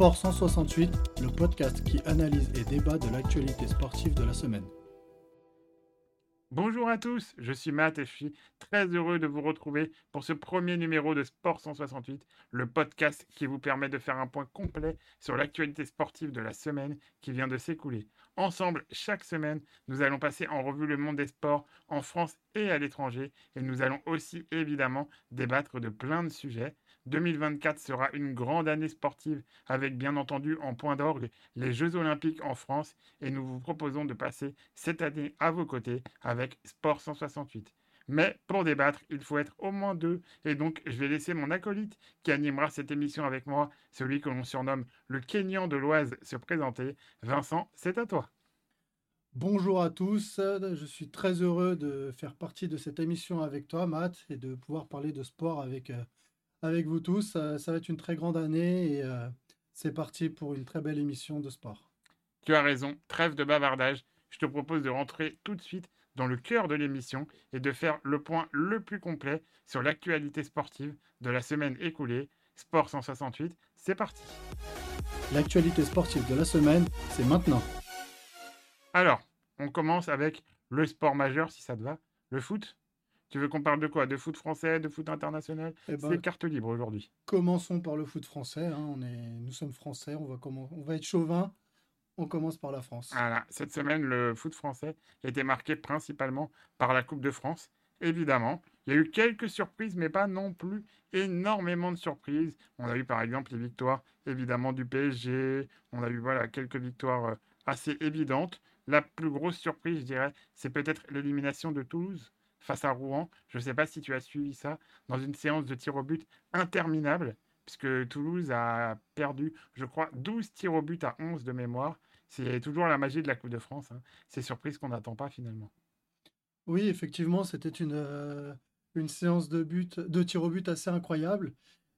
Sport 168, le podcast qui analyse et débat de l'actualité sportive de la semaine. Bonjour à tous, je suis Matt et je suis très heureux de vous retrouver pour ce premier numéro de Sport 168, le podcast qui vous permet de faire un point complet sur l'actualité sportive de la semaine qui vient de s'écouler. Ensemble, chaque semaine, nous allons passer en revue le monde des sports en France et à l'étranger et nous allons aussi évidemment débattre de plein de sujets. 2024 sera une grande année sportive avec bien entendu en point d'orgue les Jeux olympiques en France et nous vous proposons de passer cette année à vos côtés avec Sport 168. Mais pour débattre, il faut être au moins deux. Et donc, je vais laisser mon acolyte qui animera cette émission avec moi, celui que l'on surnomme le Kenyan de l'Oise, se présenter. Vincent, c'est à toi. Bonjour à tous, je suis très heureux de faire partie de cette émission avec toi, Matt, et de pouvoir parler de sport avec euh, avec vous tous. Ça va être une très grande année et euh, c'est parti pour une très belle émission de sport. Tu as raison, trêve de bavardage. Je te propose de rentrer tout de suite dans le cœur de l'émission et de faire le point le plus complet sur l'actualité sportive de la semaine écoulée. Sport 168, c'est parti. L'actualité sportive de la semaine, c'est maintenant. Alors, on commence avec le sport majeur, si ça te va, le foot. Tu veux qu'on parle de quoi? De foot français, de foot international? Eh ben, C'est carte libre aujourd'hui. Commençons par le foot français. Hein. On est, nous sommes français, on va, comment, on va être chauvin. On commence par la France. Voilà. Cette semaine, le foot français était marqué principalement par la Coupe de France. Évidemment, il y a eu quelques surprises, mais pas non plus énormément de surprises. On a eu par exemple les victoires évidemment du PSG. On a eu voilà quelques victoires euh, assez évidentes. La plus grosse surprise, je dirais, c'est peut-être l'élimination de Toulouse face à Rouen. Je ne sais pas si tu as suivi ça, dans une séance de tir au but interminable, puisque Toulouse a perdu, je crois, 12 tirs au but à 11 de mémoire. C'est toujours la magie de la Coupe de France. Hein. C'est surprise qu'on n'attend pas finalement. Oui, effectivement, c'était une, euh, une séance de, but, de tir au but assez incroyable.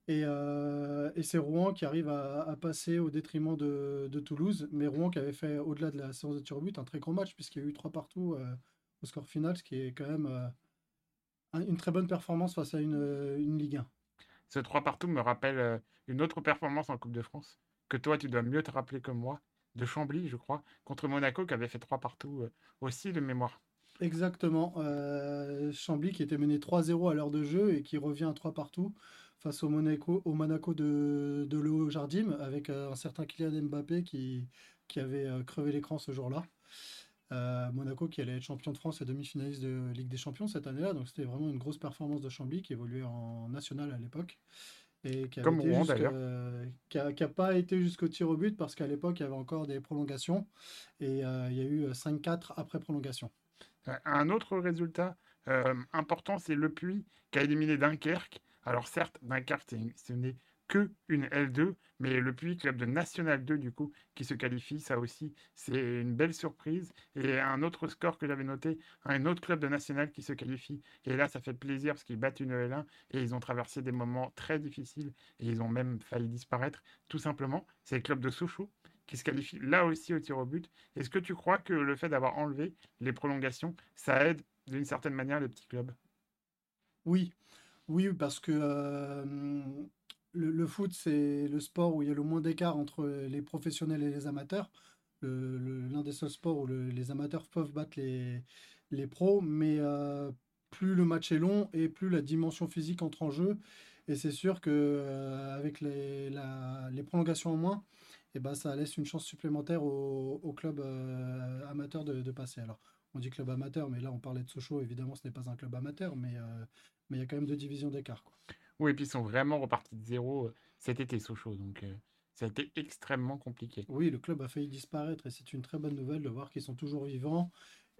Et, euh, et c'est Rouen qui arrive à, passer au détriment de, Toulouse. Mais Rouen qui avait fait, au-delà de la séance de tir au but, un très grand match, puisqu'il y a eu trois partout. Euh, au score final, ce qui est quand même euh, une très bonne performance face à une, euh, une Ligue 1. Ce 3 partout me rappelle euh, une autre performance en Coupe de France, que toi tu dois mieux te rappeler que moi, de Chambly, je crois, contre Monaco qui avait fait 3 partout aussi de mémoire. Exactement. Chambly qui était mené 3-0 à l'heure de jeu et qui revient à 3 partout face au Monaco, au Monaco de, de Jardim avec un certain Kylian Mbappé qui, qui avait crevé l'écran ce jour-là. Euh, Monaco qui allait être champion de France et demi-finaliste de Ligue des Champions cette année-là. Donc c'était vraiment une grosse performance de Chambly qui évoluait en national à l'époque. Et qui Comme Rouen d'ailleurs. qui n'a pas été jusqu'au tir au but parce qu'à l'époque il y avait encore des prolongations et euh, il y a eu 5-4 après prolongation. Un autre résultat euh, important, c'est Le Puy qui a éliminé Dunkerque. Alors certes, Dunkerque, ce n'est que une L2, mais le Puy, club de National 2 du coup, qui se qualifie, ça aussi, c'est une belle surprise. Et un autre score que j'avais noté, un autre club de National qui se qualifie. Et là, ça fait plaisir parce qu'ils battent une L1 et ils ont traversé des moments très difficiles et ils ont même failli disparaître, tout simplement. C'est le club de Sochaux qui se qualifie là aussi au tir au but. Est-ce que tu crois que le fait d'avoir enlevé les prolongations, ça aide d'une certaine manière les petits clubs? Oui, oui, parce que euh, le, foot, c'est le sport où il y a le moins d'écart entre les professionnels et les amateurs. L'un des seuls sports où les amateurs peuvent battre les, pros, mais euh, plus le match est long et plus la dimension physique entre en jeu. Et c'est sûr que euh, avec les, les, prolongations en moins, et eh ben, ça laisse une chance supplémentaire au, club euh, amateur de, passer. Alors, on dit club amateur, mais là, on parlait de Sochaux. Évidemment, ce n'est pas un club amateur, mais mais il y a quand même deux divisions d'écart. Oui, et puis ils sont vraiment repartis de zéro cet été, Sochaux. Donc, euh, ça a été extrêmement compliqué. Oui, le club a failli disparaître et c'est une très bonne nouvelle de voir qu'ils sont toujours vivants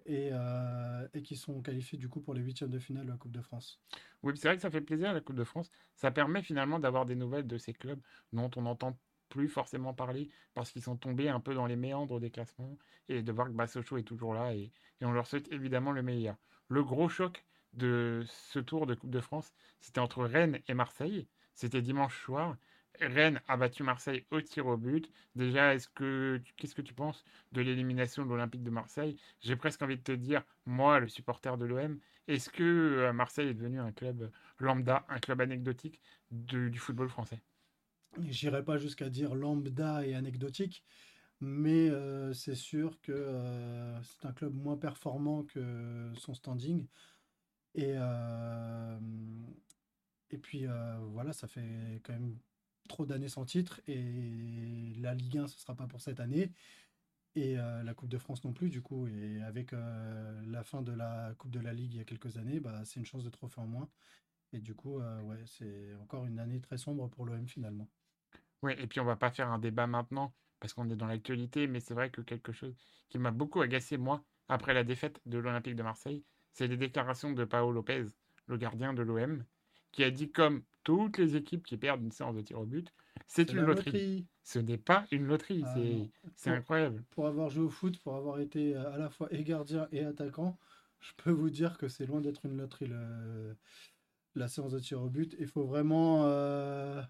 et, euh, et qu'ils sont qualifiés du coup pour les huitièmes de finale de la Coupe de France. Oui, c'est vrai que ça fait plaisir la Coupe de France. Ça permet finalement d'avoir des nouvelles de ces clubs dont on n'entend plus forcément parler parce qu'ils sont tombés un peu dans les méandres des classements et de voir que bah, Sochaux est toujours là et, et on leur souhaite évidemment le meilleur. Le gros choc de ce tour de Coupe de France, c'était entre Rennes et Marseille. C'était dimanche soir. Rennes a battu Marseille au tir au but. Déjà, est-ce que qu'est-ce que tu penses de l'élimination de l'Olympique de Marseille? J'ai presque envie de te dire, moi, le supporter de l'OM, est-ce que euh, Marseille est devenu un club lambda, un club anecdotique du football français? J'irai pas jusqu'à dire lambda et anecdotique, mais euh, c'est sûr que euh, c'est un club moins performant que son standing. Et, et puis voilà, ça fait quand même trop d'années sans titre. Et la Ligue 1, ce sera pas pour cette année. Et la Coupe de France non plus, du coup. Et avec la fin de la Coupe de la Ligue il y a quelques années, bah, c'est une chance de trophée en moins. Et du coup, ouais, c'est encore une année très sombre pour l'OM finalement. Ouais, et puis on va pas faire un débat maintenant parce qu'on est dans l'actualité, mais c'est vrai que quelque chose qui m'a beaucoup agacé, moi, après la défaite de l'Olympique de Marseille, c'est les déclarations de Paolo Lopez, le gardien de l'OM, qui a dit comme toutes les équipes qui perdent une séance de tir au but, c'est une loterie. Ce n'est pas une loterie, ah c'est incroyable. Pour avoir joué au foot, pour avoir été à la fois et gardien et attaquant, je peux vous dire que c'est loin d'être une loterie la séance de tir au but. Il faut vraiment euh,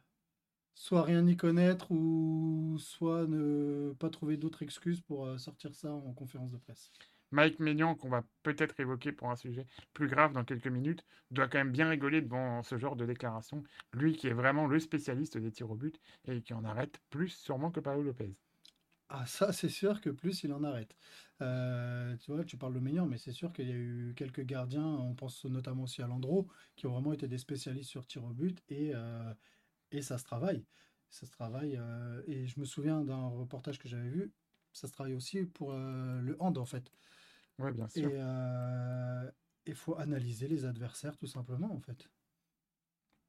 soit rien y connaître ou soit ne pas trouver d'autres excuses pour euh, sortir ça en conférence de presse. Mike Maignan, qu'on va peut-être évoquer pour un sujet plus grave dans quelques minutes, doit quand même bien rigoler devant ce genre de déclaration. Lui qui est vraiment le spécialiste des tirs au but et qui en arrête plus sûrement que Paolo Lopez. Ah ça c'est sûr que plus il en arrête. Euh, tu vois, tu parles de Maignan, mais c'est sûr qu'il y a eu quelques gardiens, on pense notamment aussi à Landreau, qui ont vraiment été des spécialistes sur tir au but et euh, ça se travaille. Ça se travaille. Euh, et je me souviens d'un reportage que j'avais vu. Ça se travaille aussi pour euh, le hand, en fait. Oui, bien sûr. Et euh, il faut analyser les adversaires, tout simplement, en fait.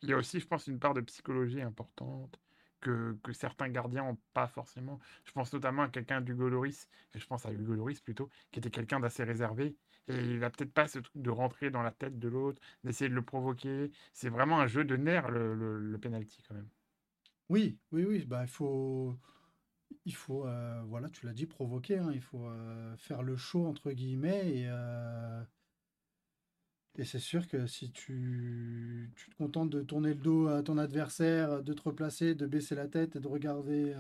Il y a aussi, je pense, une part de psychologie importante que, que certains gardiens n'ont pas forcément. Je pense notamment à quelqu'un d'Hugo Loris, et je pense à Hugo Loris plutôt, qui était quelqu'un d'assez réservé. Et il n'a peut-être pas ce truc de rentrer dans la tête de l'autre, d'essayer de le provoquer. C'est vraiment un jeu de nerfs, le, le, penalty, quand même. Oui, oui, oui. Bah, il faut, il faut euh, voilà, tu l'as dit, provoquer. Hein. Il faut euh, faire le show, entre guillemets. Et, euh, c'est sûr que si tu, te contentes de tourner le dos à ton adversaire, de te replacer, de baisser la tête et de regarder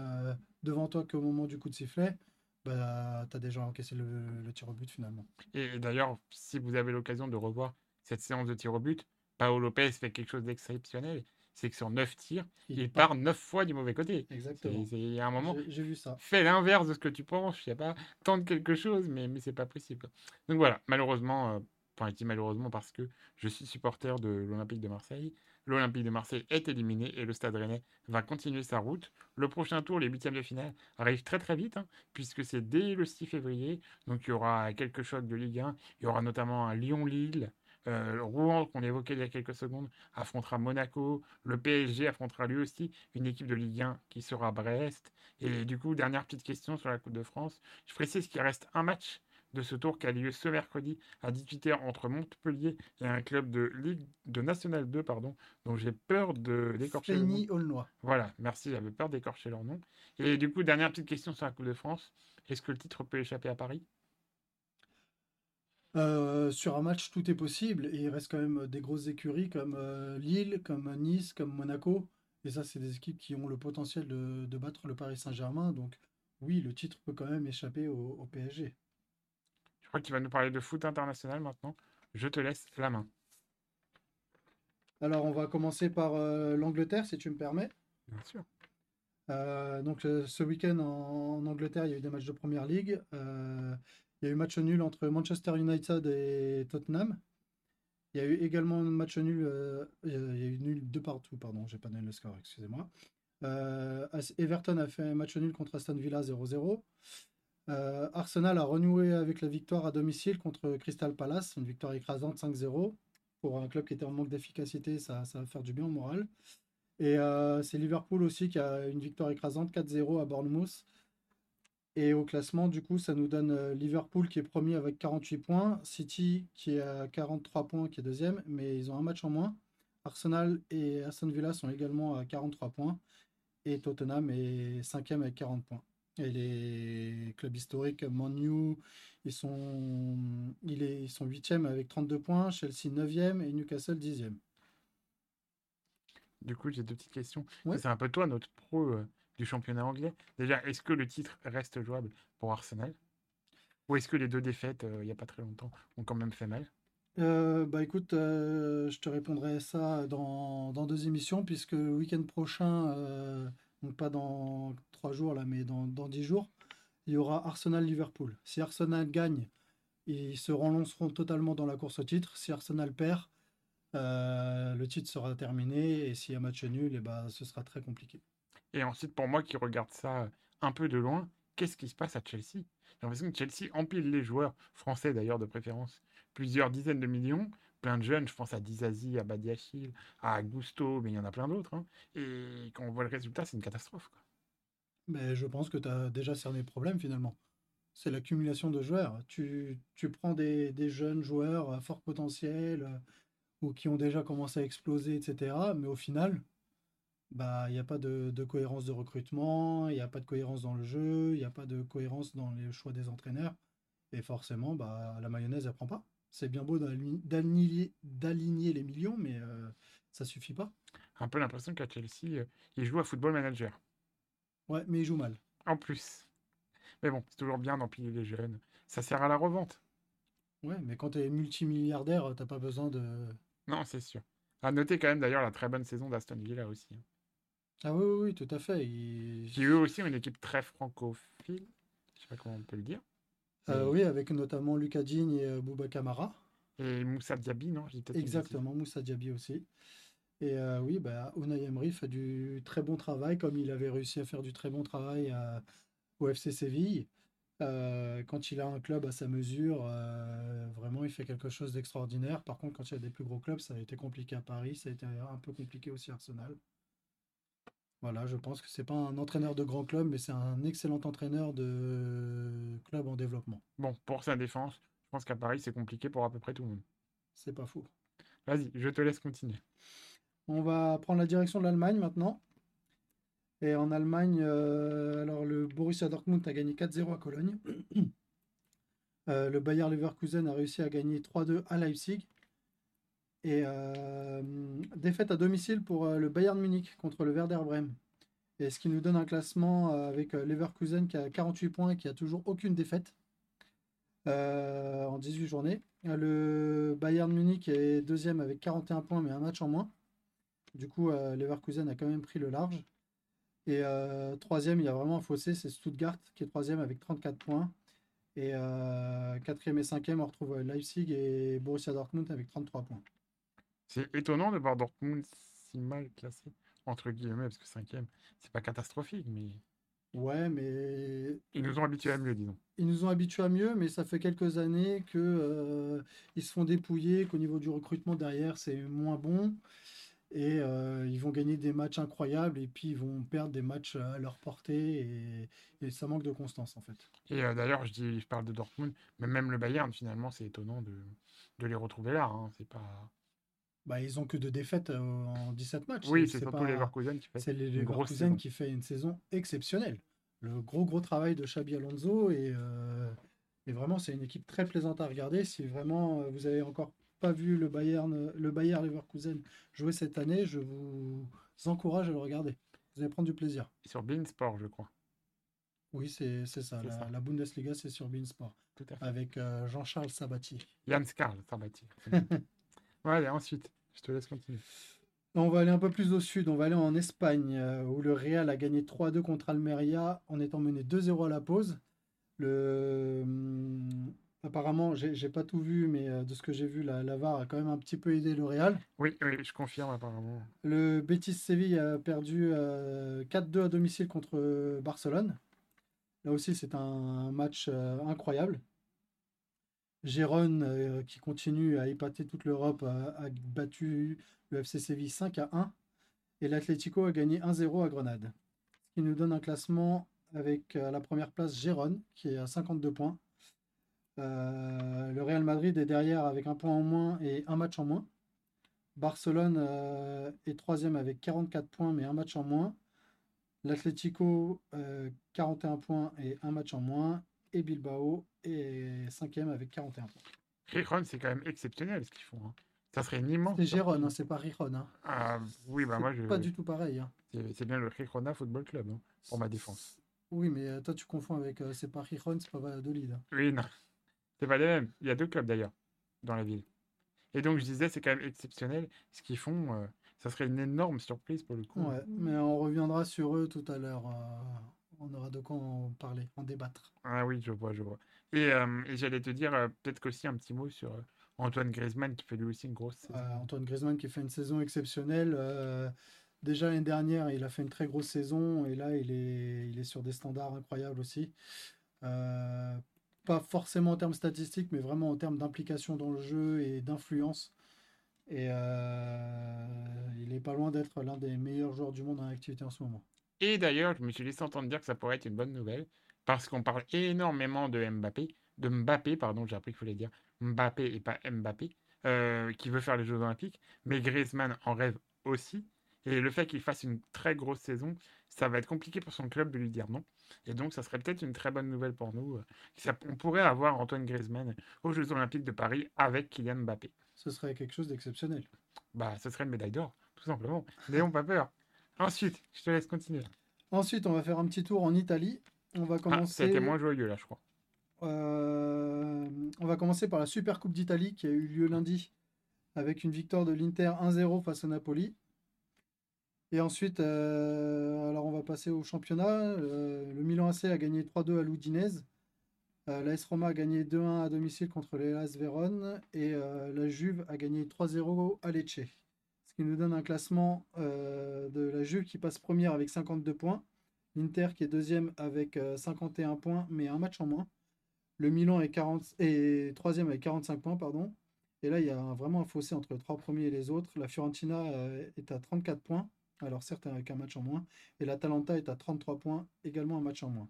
devant toi qu'au moment du coup de sifflet, bah, tu as déjà encaissé le, tir au but finalement. Et d'ailleurs, si vous avez l'occasion de revoir cette séance de tir au but, Paolo Lopez fait quelque chose d'exceptionnel. C'est que sur 9 tirs, il, part 9 fois du mauvais côté. Exactement. Il y a un moment, j'ai vu ça. Fais l'inverse de ce que tu penses. Je sais pas, tente quelque chose, mais, mais c'est pas possible. Donc voilà, malheureusement, euh, enfin, je dis malheureusement parce que je suis supporter de l'Olympique de Marseille l'Olympique de Marseille est éliminé et le Stade Rennais va continuer sa route. Le prochain tour, les huitièmes de finale, arrive très très vite, hein, puisque c'est dès le 6 février. Donc il y aura quelques chocs de Ligue 1. Il y aura notamment un Lyon-Lille. Euh, Rouen, qu'on évoquait il y a quelques secondes, affrontera Monaco. Le PSG affrontera lui aussi une équipe de Ligue 1 qui sera Brest. Et du coup, dernière petite question sur la Coupe de France. Je précise qu'il reste un match de ce tour qui a lieu ce mercredi à 18h entre Montpellier et un club de Ligue de National 2, pardon, dont j'ai peur de d'écorcher le nom. Voilà, merci, j'avais peur d'écorcher leur nom. Et du coup, dernière petite question sur la Coupe de France. Est-ce que le titre peut échapper à Paris? Euh, sur un match, tout est possible et il reste quand même des grosses écuries comme euh, Lille, comme Nice, comme Monaco. Et ça, c'est des équipes qui ont le potentiel de, battre le Paris Saint-Germain. Donc, oui, le titre peut quand même échapper au PSG qui va nous parler de foot international maintenant. Je te laisse la main. Alors, on va commencer par euh, l'Angleterre, si tu me permets. Bien sûr. Euh, donc, euh, ce week-end en, Angleterre, il y a eu des matchs de première ligue. Il y a eu match nul entre Manchester United et Tottenham. Il y a eu également un match nul. il y a eu nul de partout, pardon, j'ai pas donné le score, excusez-moi. Everton a fait un match nul contre Aston Villa 0-0. Euh, Arsenal a renoué avec la victoire à domicile contre Crystal Palace, une victoire écrasante 5-0. Pour un club qui était en manque d'efficacité, ça, va faire du bien au moral. Et euh, c'est Liverpool aussi qui a une victoire écrasante 4-0 à Bournemouth. Et au classement, du coup, ça nous donne euh, Liverpool qui est premier avec 48 points, City qui est à 43 points, qui est deuxième, mais ils ont un match en moins. Arsenal et Aston Villa sont également à 43 points. Et Tottenham est cinquième avec 40 points. Et les clubs historiques, Manu, ils sont, ils sont 8e avec 32 points, Chelsea 9e et Newcastle 10e. Du coup, j'ai deux petites questions. C'est un peu toi, notre pro euh, du championnat anglais. Déjà, est-ce que le titre reste jouable pour Arsenal? Ou est-ce que les deux défaites, euh, il n'y a pas très longtemps, ont quand même fait mal? Euh, bah écoute, je te répondrai ça dans, deux émissions, puisque le week-end prochain, donc pas dans trois jours là, mais dans, 10 jours, il y aura Arsenal-Liverpool. Si Arsenal gagne, ils se relanceront totalement dans la course au titre. Si Arsenal perd, euh, le titre sera terminé. Et s'il y a match nul, eh ben, ce sera très compliqué. Et ensuite, pour moi qui regarde ça un peu de loin, qu'est-ce qui se passe à Chelsea? J'ai l'impression que Chelsea empile les joueurs, français d'ailleurs de préférence, plusieurs dizaines de millions, plein de jeunes, je pense à Dizazi, à Badiachil, à Gusto, mais il y en a plein d'autres. Hein. Et quand on voit le résultat, c'est une catastrophe. Mais je pense que tu as déjà cerné le problème finalement. C'est l'accumulation de joueurs. Tu, tu prends des, des, jeunes joueurs à fort potentiel euh, ou qui ont déjà commencé à exploser, etc. Mais au final, bah, il n'y a pas de, de, cohérence de recrutement, il n'y a pas de cohérence dans le jeu, il n'y a pas de cohérence dans les choix des entraîneurs. Et forcément, bah, la mayonnaise, elle prend pas. C'est bien beau d'aligner les millions, mais euh, ça suffit pas. Un peu l'impression qu'à Chelsea, euh, il joue à football manager. Ouais, mais il joue mal. En plus. Mais bon, c'est toujours bien d'empiler les jeunes. Ça sert à la revente. Ouais, mais quand tu es multimilliardaire, t'as pas besoin de. Non, c'est sûr. À noter quand même d'ailleurs la très bonne saison d'Aston Villa aussi. Ah oui, oui, oui, tout à fait. Qui eux aussi ont une équipe très francophile. Je sais pas comment on peut le dire. Euh, oui, avec notamment Lucas Digne et euh, Bouba Kamara. Et Moussa Diaby, non Exactement, Moussa Diaby aussi. Et euh, oui, bah, Unai Emery fait du très bon travail, comme il avait réussi à faire du très bon travail au FC Séville. quand il a un club à sa mesure, vraiment, il fait quelque chose d'extraordinaire. Par contre, quand il y a des plus gros clubs, ça a été compliqué à Paris, ça a été un peu compliqué aussi à Arsenal. Voilà, je pense que c'est pas un entraîneur de grand club, mais c'est un excellent entraîneur de club en développement. Bon, pour sa défense, je pense qu'à Paris, c'est compliqué pour à peu près tout le monde. C'est pas fou. Vas-y, je te laisse continuer. On va prendre la direction de l'Allemagne maintenant. Et en Allemagne, euh, alors le Borussia Dortmund a gagné 4-0 à Cologne. Euh, le Bayer Leverkusen a réussi à gagner 3-2 à Leipzig. Et euh, défaite à domicile pour le Bayern Munich contre le Werder Bremen. Et ce qui nous donne un classement avec Leverkusen qui a 48 points et qui a toujours aucune défaite en 18 journées. Le Bayern Munich est deuxième avec 41 points mais un match en moins. Du coup, euh, Leverkusen a quand même pris le large. Et euh, troisième, il y a vraiment un fossé, c'est Stuttgart qui est troisième avec 34 points. Et euh, quatrième et cinquième, on retrouve Leipzig et Borussia Dortmund avec 33 points. C'est étonnant de voir Dortmund si mal classé, entre guillemets, parce que cinquième, c'est pas catastrophique, mais... Ouais, mais... Ils nous ont habitués à mieux, disons. Ils nous ont habitués à mieux, mais ça fait quelques années que ils se font dépouiller, qu'au niveau du recrutement derrière, c'est moins bon. Et euh, ils vont gagner des matchs incroyables et puis ils vont perdre des matchs à leur portée et, ça manque de constance en fait. Et euh, d'ailleurs, je, dis, je parle de Dortmund, mais même le Bayern, finalement, c'est étonnant de, de, les retrouver là. Hein. C'est pas. Bah, ils ont que deux défaites euh, en 17 matchs. Oui, c'est surtout les Leverkusen qui fait C'est Leverkusen qui fait une saison exceptionnelle. Le gros gros travail de Xabi Alonso et, et vraiment c'est une équipe très plaisante à regarder. Si vraiment vous avez encore pas vu le Bayern, le Bayern Leverkusen jouer cette année, je vous encourage à le regarder. Vous allez prendre du plaisir. Sur Beansport, je crois. Oui, c'est ça. La, Bundesliga, c'est sur Beansport. Tout à fait. Avec euh, Jean-Charles Sabatier. Jans Karl Sabatier. ouais, ensuite, je te laisse continuer. On va aller un peu plus au sud. On va aller en Espagne, euh, où le Real a gagné 3-2 contre Almeria en étant mené 2-0 à la pause. Le, hum, Apparemment, j'ai pas tout vu, mais euh, de ce que j'ai vu, la, la, VAR a quand même un petit peu aidé le Real. Oui, oui, je confirme apparemment. Le Betis Séville a perdu 4-2 euh, à domicile contre Barcelone. Là aussi, c'est un match incroyable. Gérone, qui continue à épater toute l'Europe, a, battu le FC Séville 5 à 1. Et l'Atlético a gagné 1-0 à Grenade. Ce qui nous donne un classement avec à la première place Gérone, qui est à 52 points. Euh, le Real Madrid est derrière avec un point en moins et un match en moins. Barcelone euh, est troisième avec 44 points mais un match en moins. L'Atlético, 41 euh, points et un match en moins. Et Bilbao est cinquième avec 41 points. Rijon, c'est quand même exceptionnel ce qu'ils font. Hein. Ça serait une immense. C'est Gérone, hein, c'est pas Rijon. Hein. Ah, oui, bah moi je. Pas du tout pareil. C'est bien le Rijona Football Club pour ma défense. Oui, mais toi tu confonds avec. c'est pas Rijon, c'est pas Valladolid. Oui, non. C'est pas les mêmes. Il y a deux clubs d'ailleurs dans la ville. Et donc je disais, c'est quand même exceptionnel ce qu'ils font. Euh, Ça serait une énorme surprise pour le coup. Ouais, mais on reviendra sur eux tout à l'heure. euh, on aura de quoi en parler, en débattre. Ah oui, je vois, je vois. Et, euh, et j'allais te dire euh, peut-être qu'aussi un petit mot sur euh, Antoine Griezmann qui fait lui aussi une grosse saison. Antoine Griezmann qui fait une saison exceptionnelle. déjà l'année dernière, il a fait une très grosse saison et là, il est, il est sur des standards incroyables aussi. Pas forcément en termes statistiques, mais vraiment en termes d'implication dans le jeu et d'influence. Et il est pas loin d'être l'un des meilleurs joueurs du monde en activité en ce moment. Et d'ailleurs, je me suis laissé entendre dire que ça pourrait être une bonne nouvelle, parce qu'on parle énormément de Mbappé, de Mbappé, pardon, j'ai appris qu'il fallait dire Mbappé et pas Mbappé, euh, qui veut faire les Jeux Olympiques, mais Griezmann en rêve aussi. Et le fait qu'il fasse une très grosse saison, ça va être compliqué pour son club de lui dire non. Et donc, ça serait peut-être une très bonne nouvelle pour nous. euh, ça- on pourrait avoir Antoine Griezmann aux Jeux Olympiques de Paris avec Kylian Mbappé. Ce serait quelque chose d'exceptionnel. Bah, ce serait une médaille d'or, tout simplement. N'ayons pas peur. Ensuite, je te laisse continuer. Ensuite, on va faire un petit tour en Italie. On va Ah, ça a été moins joyeux là, je crois. Euh, on va commencer par la Super Coupe d'Italie qui a eu lieu lundi avec une victoire de l'Inter 1-0 face au Napoli. Et ensuite, euh, alors on va passer au championnat. Euh, le Milan AC a gagné 3-2 à l'Udinese. Euh, L'AS Roma a gagné 2-1 à domicile contre l'Hellas Vérone. Et la Juve a gagné 3-0 à Lecce. Qui nous donne un classement euh, de la Juve qui passe première avec 52 points. L'Inter qui est deuxième avec euh, 51 points, mais un match en moins. Le Milan est, 40, est troisième avec 45 points, pardon. Et là, il y a vraiment un fossé entre les trois premiers et les autres. La Fiorentina euh, est à 34 points, alors certes avec un match en moins. Et l'Atalanta est à 33 points, également un match en moins.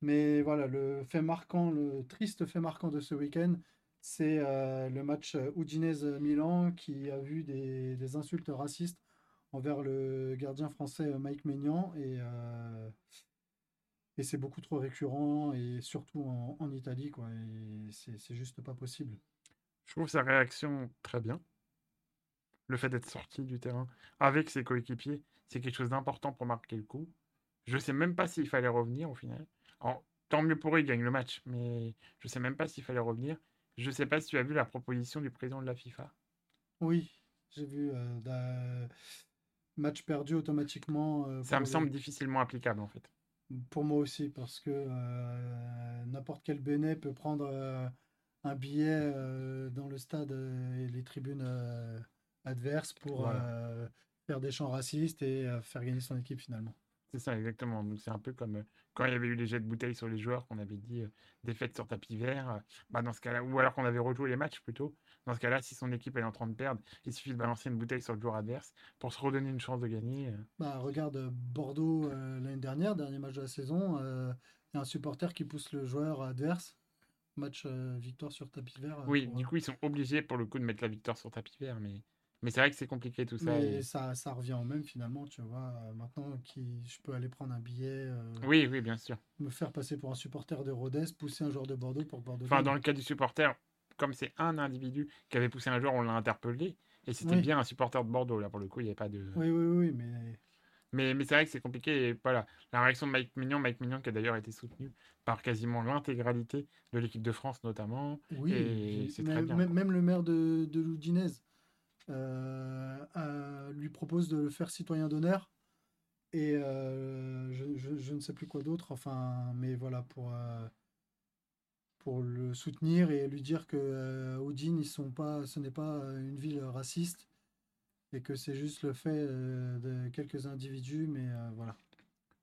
Mais voilà, le fait marquant, le triste fait marquant de ce week-end, c'est euh, le match euh, Udinese-Milan qui a vu des, insultes racistes envers le gardien français euh, Mike Maignan. Et, c'est beaucoup trop récurrent, et surtout en, Italie, quoi. Et c'est juste pas possible. Je trouve sa réaction très bien. Le fait d'être sorti du terrain avec ses coéquipiers, c'est quelque chose d'important pour marquer le coup. Je sais même pas s'il fallait revenir au final. Tant mieux pour eux, ils gagnent le match, mais je sais même pas s'il fallait revenir. Je sais pas si tu as vu la proposition du président de la FIFA. Oui, j'ai vu euh, d'un match perdu automatiquement euh, Ça me les- semble difficilement applicable en fait. Pour moi aussi, parce que euh, n'importe quel Bénet peut prendre un billet dans le stade et les tribunes adverses pour Voilà. faire des chants racistes et faire gagner son équipe finalement. C'est ça, exactement. Donc c'est un peu comme euh, quand il y avait eu les jets de bouteilles sur les joueurs, qu'on avait dit euh, défaite sur tapis vert. euh, bah dans ce cas-là, ou alors qu'on avait rejoué les matchs plutôt. Dans ce cas-là, si son équipe est en train de perdre, il suffit de balancer une bouteille sur le joueur adverse pour se redonner une chance de gagner. euh. Bah, regarde euh, Bordeaux euh, l'année dernière, dernier match de la saison, euh, il y a un supporter qui pousse le joueur adverse. Match euh, victoire sur tapis vert. euh, Oui, pour- du coup, ils sont obligés pour le coup de mettre la victoire sur tapis vert, mais, mais c'est vrai que c'est compliqué tout ça. Mais et- ça, ça revient au même finalement, tu vois. Euh, Maintenant, qui, je peux aller prendre un billet, euh, Oui, oui, bien sûr. me faire passer pour un supporter de Rodez, pousser un joueur de Bordeaux pour Bordeaux Enfin, dans le cas du supporter, comme c'est un individu qui avait poussé un joueur, on l'a interpellé. Et c'était Oui. bien un supporter de Bordeaux, là, pour le coup, il n'y avait pas de. Oui, oui, oui, mais Mais, mais c'est vrai que c'est compliqué. Et voilà, la réaction de Mike Mignon, Mike Mignon qui a d'ailleurs été soutenu par quasiment l'intégralité de l'équipe de France, notamment. oui, Et c'est très même, bien, même- le maire de, de l'Udinese euh, euh, lui propose de le faire citoyen d'honneur. Et euh, je, je- ne sais plus quoi d'autre, enfin, mais voilà, pour, pour le soutenir et lui dire que Udine, ils sont pas, ce n'est pas une ville raciste et que c'est juste le fait de quelques individus, mais voilà.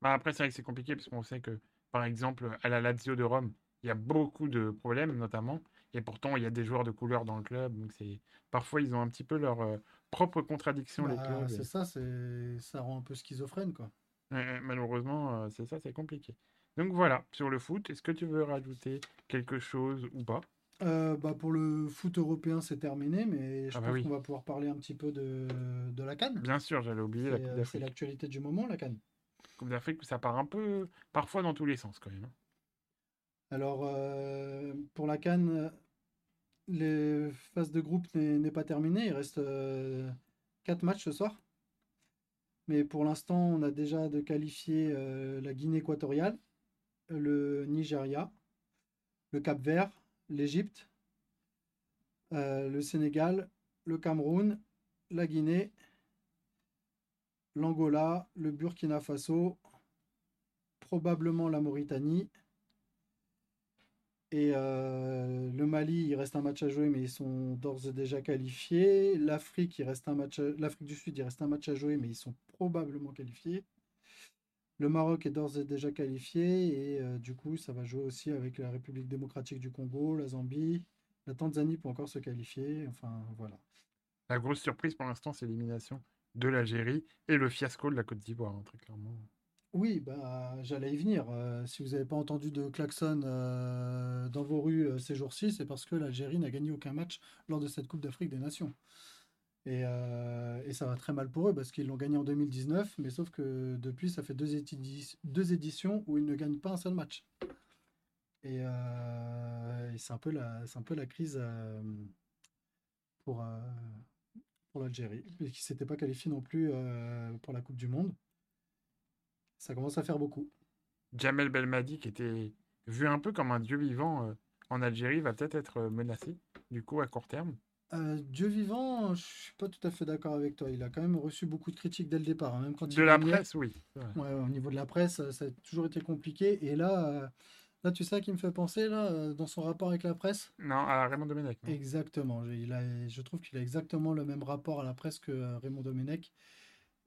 Bah, après, c'est vrai que c'est compliqué parce qu'on sait que, par exemple, à la Lazio de Rome, il y a beaucoup de problèmes, notamment. Et pourtant, il y a des joueurs de couleur dans le club. Donc, c'est parfois, ils ont un petit peu leur euh, propre contradiction, les Bah, clubs. c'est ça, c'est, ça rend un peu schizophrène, quoi. Ouais, ouais, malheureusement, euh, c'est ça, c'est compliqué. Donc voilà, sur le foot, est-ce que tu veux rajouter quelque chose ou pas? Euh, bah pour le foot européen, c'est terminé, mais je Ah bah pense oui. qu'on va pouvoir parler un petit peu de, de la CAN. Bien sûr, j'allais oublier la Coupe euh, c'est l'actualité du moment, la CAN. Coupe d'Afrique, ça part un peu, parfois dans tous les sens quand même. hein. Alors, euh, pour la CAN, euh, les phases de groupe n'est pas terminée. Il reste euh, 4 matchs ce soir. Mais pour l'instant, on a déjà de qualifier euh, la Guinée équatoriale, le Nigeria, le Cap-Vert, l'Égypte, euh, le Sénégal, le Cameroun, la Guinée l'Angola, le Burkina Faso, probablement la Mauritanie. Et euh, le Mali, il reste un match à jouer, mais ils sont d'ores et déjà qualifiés. L'Afrique, du Sud, il reste un match à jouer, mais ils sont probablement qualifiés. Le Maroc est d'ores et déjà qualifié et euh, du coup, ça va jouer aussi avec la République démocratique du Congo, la Zambie, la Tanzanie pour encore se qualifier. Enfin, voilà. La grosse surprise pour l'instant, c'est l'élimination de l'Algérie et le fiasco de la Côte d'Ivoire, hein, très clairement. Oui, bah, j'allais y venir. Euh, si vous n'avez pas entendu de klaxon euh, dans vos rues euh, ces jours-ci, c'est parce que l'Algérie n'a gagné aucun match lors de cette Coupe d'Afrique des Nations. Et, ça va très mal pour eux parce qu'ils l'ont gagné en 2019, mais sauf que depuis, ça fait deux, éditions où ils ne gagnent pas un seul match. Et, c'est un peu la, crise pour, pour l'Algérie, qui ne s'était pas qualifié non plus pour la Coupe du Monde. Ça commence à faire beaucoup. Jamel Belmadi, qui était vu un peu comme un dieu vivant euh, en Algérie, va peut-être être euh, menacé, du coup, à court terme. Euh, dieu vivant, je suis pas tout à fait d'accord avec toi. Il a quand même reçu beaucoup de critiques dès le départ. Hein, même quand de la presse, oui. Ouais, au niveau de la presse, ça a toujours été compliqué. Et là, là tu sais qui me fait penser, là, dans son rapport avec la presse? Non, à Raymond Domenech. Exactement. Il a, je trouve qu'il a exactement le même rapport à la presse que Raymond Domenech.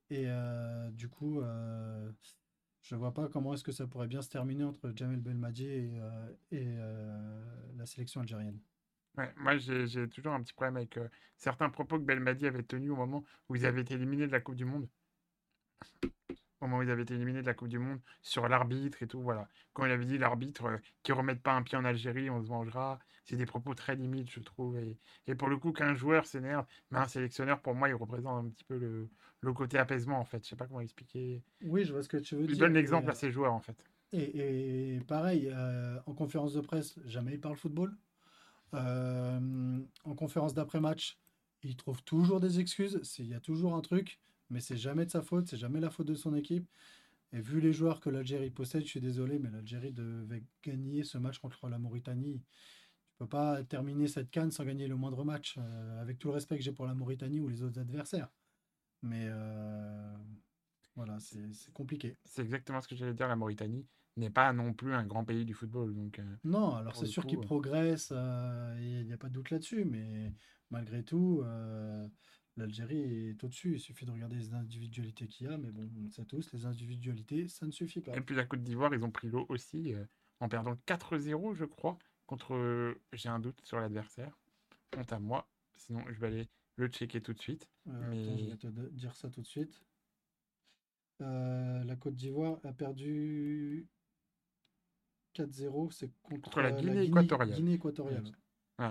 Et du coup, je vois pas comment est-ce que ça pourrait bien se terminer entre Jamel Belmadi et, euh, euh, la sélection algérienne. Ouais, moi, j'ai toujours un petit problème avec euh, certains propos que Belmadi avait tenus au moment où ils avaient été éliminés de la Coupe du Monde moment où ils avaient été éliminés de la Coupe du Monde, sur l'arbitre et tout, voilà. Quand il avait dit l'arbitre euh, qui remette pas un pied en Algérie, on se vengera, c'est des propos très limites, je trouve. Et, pour le coup, qu'un joueur s'énerve, mais un sélectionneur, pour moi, il représente un petit peu le, le côté apaisement, en fait. Je sais pas comment expliquer. Oui, je vois ce que tu veux dire. Il donne l'exemple à ses joueurs, en fait. Et, pareil, euh, en conférence de presse, jamais il parle football. Euh, en conférence d'après-match, il trouve toujours des excuses. Il y a toujours un truc mais c'est jamais de sa faute, c'est jamais la faute de son équipe. Et vu les joueurs que l'Algérie possède, je suis désolé, mais l'Algérie devait gagner ce match contre la Mauritanie. Tu peux pas terminer cette canne sans gagner le moindre match, euh, avec tout le respect que j'ai pour la Mauritanie ou les autres adversaires. Mais euh, voilà, c'est compliqué. C'est exactement ce que j'allais dire. La Mauritanie n'est pas non plus un grand pays du football. Donc, euh, non, alors c'est sûr qu'ils progressent, il n'y a pas de doute là-dessus, mais malgré tout, L'Algérie est au-dessus, il suffit de regarder les individualités qu'il y a, mais bon, on sait tous, les individualités, ça ne suffit pas. Et puis la Côte d'Ivoire, ils ont pris l'eau aussi, euh, en perdant 4-0, je crois, contre, j'ai un doute sur l'adversaire, honte à moi, sinon je vais aller le checker tout de suite. Euh, attends, je vais te dire ça tout de suite. Euh, la Côte d'Ivoire a perdu 4-0, c'est contre, la Guinée, équatoriale. Guinée équatoriale.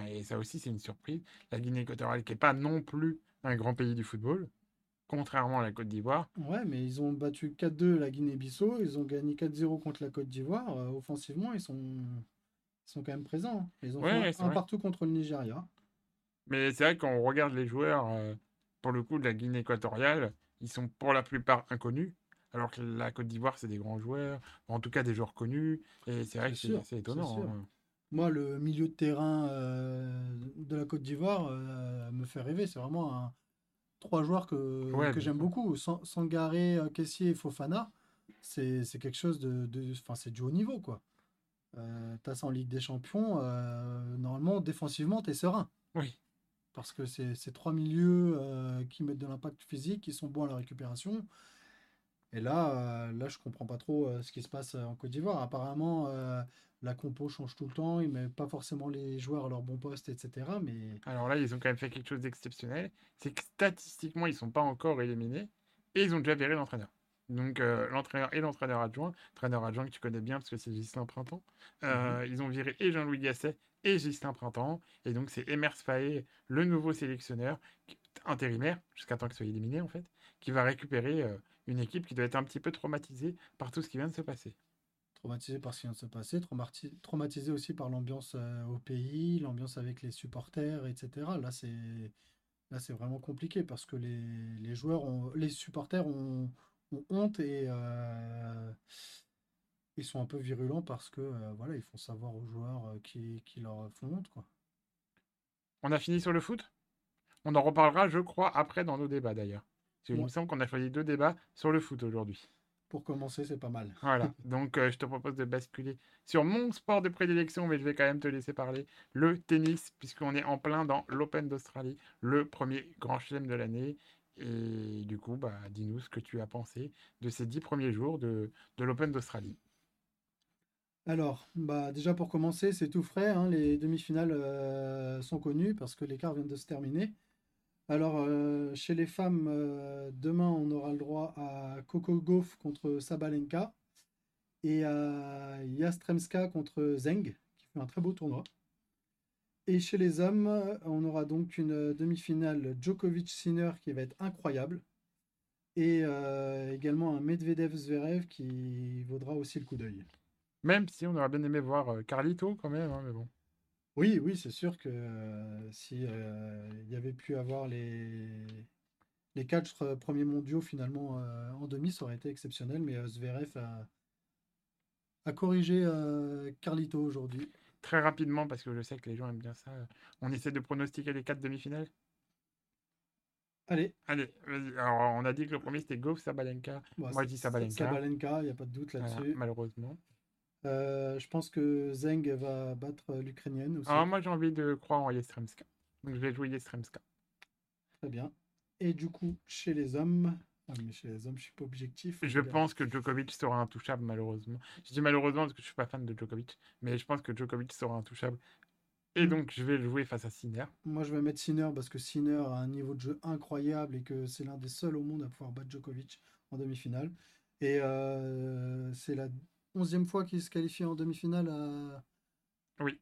et ça aussi, c'est une surprise. La Guinée équatoriale qui n'est pas non plus un grand pays du football, contrairement à la Côte d'Ivoire. Ouais, mais ils ont battu 4-2 la Guinée-Bissau, ils ont gagné 4-0 contre la Côte d'Ivoire. Euh, offensivement, ils sont... sont quand même présents. Hein. Ils ont fait un partout contre le Nigeria. Mais c'est vrai qu'on regarde les joueurs, euh, pour le coup, de la Guinée équatoriale, ils sont pour la plupart inconnus. Alors que la Côte d'Ivoire, c'est des grands joueurs, en tout cas des joueurs connus. Et c'est vrai que c'est étonnant. Hein. Moi, le milieu de terrain euh, de la Côte d'Ivoire euh, me fait rêver. C'est vraiment un... trois joueurs que, que j'aime beaucoup. Sangaré, euh, Kessier et Fofana, c'est quelque chose de. Enfin, c'est du haut niveau, quoi. Euh, T'as ça en Ligue des Champions, normalement, défensivement, tu es serein. Oui. Parce que c'est trois milieux qui mettent de l'impact physique, qui sont bons à la récupération. Et là, là je comprends pas trop ce qui se passe en Côte d'Ivoire. Apparemment, la compo change tout le temps, ils mettent pas forcément les joueurs à leur bon poste, etc. Mais... Alors là, ils ont quand même fait quelque chose d'exceptionnel. C'est que statistiquement, ils sont pas encore éliminés et ils ont déjà viré l'entraîneur. Donc euh, l'entraîneur et l'entraîneur adjoint, entraîneur adjoint que tu connais bien parce que c'est Gislain Printemps, euh, mhm. ils ont viré et Jean-Louis Gasset et Gislain Printemps. Et donc c'est Emers Faé, le nouveau sélectionneur, intérimaire, jusqu'à temps qu'il soit éliminé en fait, qui va récupérer euh, une équipe qui doit être un petit peu traumatisée par tout ce qui vient de se passer traumatisé par ce qui vient de se passer, traumatisé aussi par l'ambiance euh, au pays, l'ambiance avec les supporters, etc. Là, c'est là, c'est vraiment compliqué parce que les, les joueurs, ont, les supporters ont, honte et euh, ils sont un peu virulents parce que euh, voilà, ils font savoir aux joueurs qui, qui, leur font honte, quoi. On a fini sur le foot? On en reparlera, je crois, après dans nos débats d'ailleurs. Il me semble qu'on a choisi deux débats sur le foot aujourd'hui. Pour commencer, c'est pas mal. Voilà, donc euh, je te propose de basculer sur mon sport de prédilection, mais je vais quand même te laisser parler, le tennis, puisqu'on est en plein dans l'Open d'Australie, le premier grand chelem de l'année. Et du coup, bah, dis-nous ce que tu as pensé de ces dix premiers jours de, de l'Open d'Australie. Alors, bah, déjà pour commencer, c'est tout frais. hein, les demi-finales euh, sont connues parce que l'écart vient de se terminer. Alors, euh, chez les femmes, euh, demain, on aura le droit à Coco Gauff contre Sabalenka et à Yastremska contre Zeng, qui fait un très beau tournoi. Et chez les hommes, on aura donc une demi-finale Djokovic-Sinner qui va être incroyable. Et euh, également un Medvedev-Zverev qui vaudra aussi le coup d'œil. Même si on aurait bien aimé voir Carlito quand même, hein, mais bon. Oui, oui, c'est sûr que euh, si euh, il y avait pu avoir les, les quatre euh, premiers mondiaux finalement euh, en demi, ça aurait été exceptionnel. Mais euh, Zverev a, a corrigé euh, Carlito aujourd'hui. Très rapidement, parce que je sais que les gens aiment bien ça, on essaie de pronostiquer les quatre demi-finales? Allez, Allez, vas-y. Alors, on a dit que le premier c'était Goff, Sabalenka. bon, Moi, je dis Sa- Sabalenka. Sabalenka, il n'y a pas de doute Voilà, là-dessus. malheureusement. Euh, je pense que Zeng va battre l'Ukrainienne aussi. Alors, moi, j'ai envie de croire en Yestremska. Donc, je vais jouer Yestremska. Très bien. Et du coup, chez les hommes, ah, mais chez les hommes, je suis pas objectif. Je pense que Djokovic sera intouchable, malheureusement. Je dis malheureusement parce que je suis pas fan de Djokovic, mais je pense que Djokovic sera intouchable. Et Mm. donc, je vais le jouer face à Sinner. Moi, je vais mettre Sinner parce que Sinner a un niveau de jeu incroyable et que c'est l'un des seuls au monde à pouvoir battre Djokovic en demi-finale. Et euh, c'est la onzième fois qu'il se qualifie en demi-finale. à- Oui.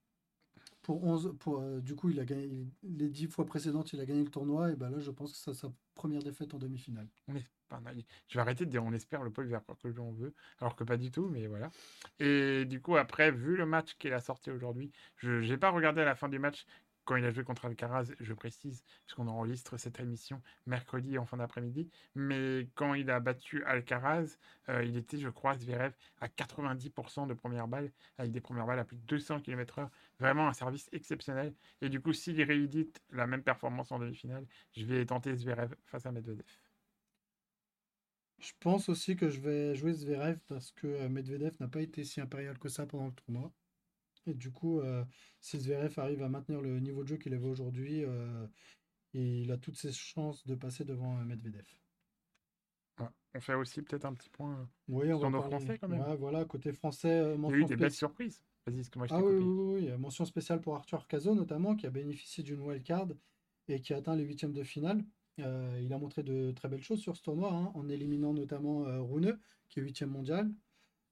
Pour 11, pour, euh, du coup, il a gagné les dix fois précédentes, il a gagné le tournoi. Et ben là, je pense que c'est sa première défaite en demi-finale. On est pas mal. Je vais arrêter de dire on espère, le Paul croire que le jeu on veut, alors que pas du tout, mais voilà. Et du coup, après, vu le match qu'il a sorti aujourd'hui, je n'ai pas regardé à la fin du match quand il a joué contre Alcaraz, je précise, puisqu'on enregistre cette émission mercredi en fin d'après-midi, mais quand il a battu Alcaraz, euh, il était, je crois, Zverev à 90% de première balle, avec des premières balles à plus de 200 km/h, vraiment un service exceptionnel. Et du coup, s'il réédite la même performance en demi-finale, je vais tenter Zverev face à Medvedev. Je pense aussi que je vais jouer Zverev parce que euh, Medvedev n'a pas été si impérial que ça pendant le tournoi. Et du coup, euh, si Zverev arrive à maintenir le niveau de jeu qu'il avait aujourd'hui, euh, il a toutes ses chances de passer devant euh, Medvedev. Ouais. On fait aussi peut-être un petit point. euh, Oui, on Sur va nos parler- Français, quand même. Ouais, voilà, côté français, euh, Il y a eu des belles surprises. Vas-y, excuse-moi, je t'ai Ah oui, oui, oui, mention spéciale pour Arthur Cazot notamment, qui a bénéficié d'une wildcard et qui a atteint les huitièmes de finale. Euh, il a montré de très belles choses sur ce tournoi, hein, en éliminant notamment euh, Rune, qui est huitième mondial,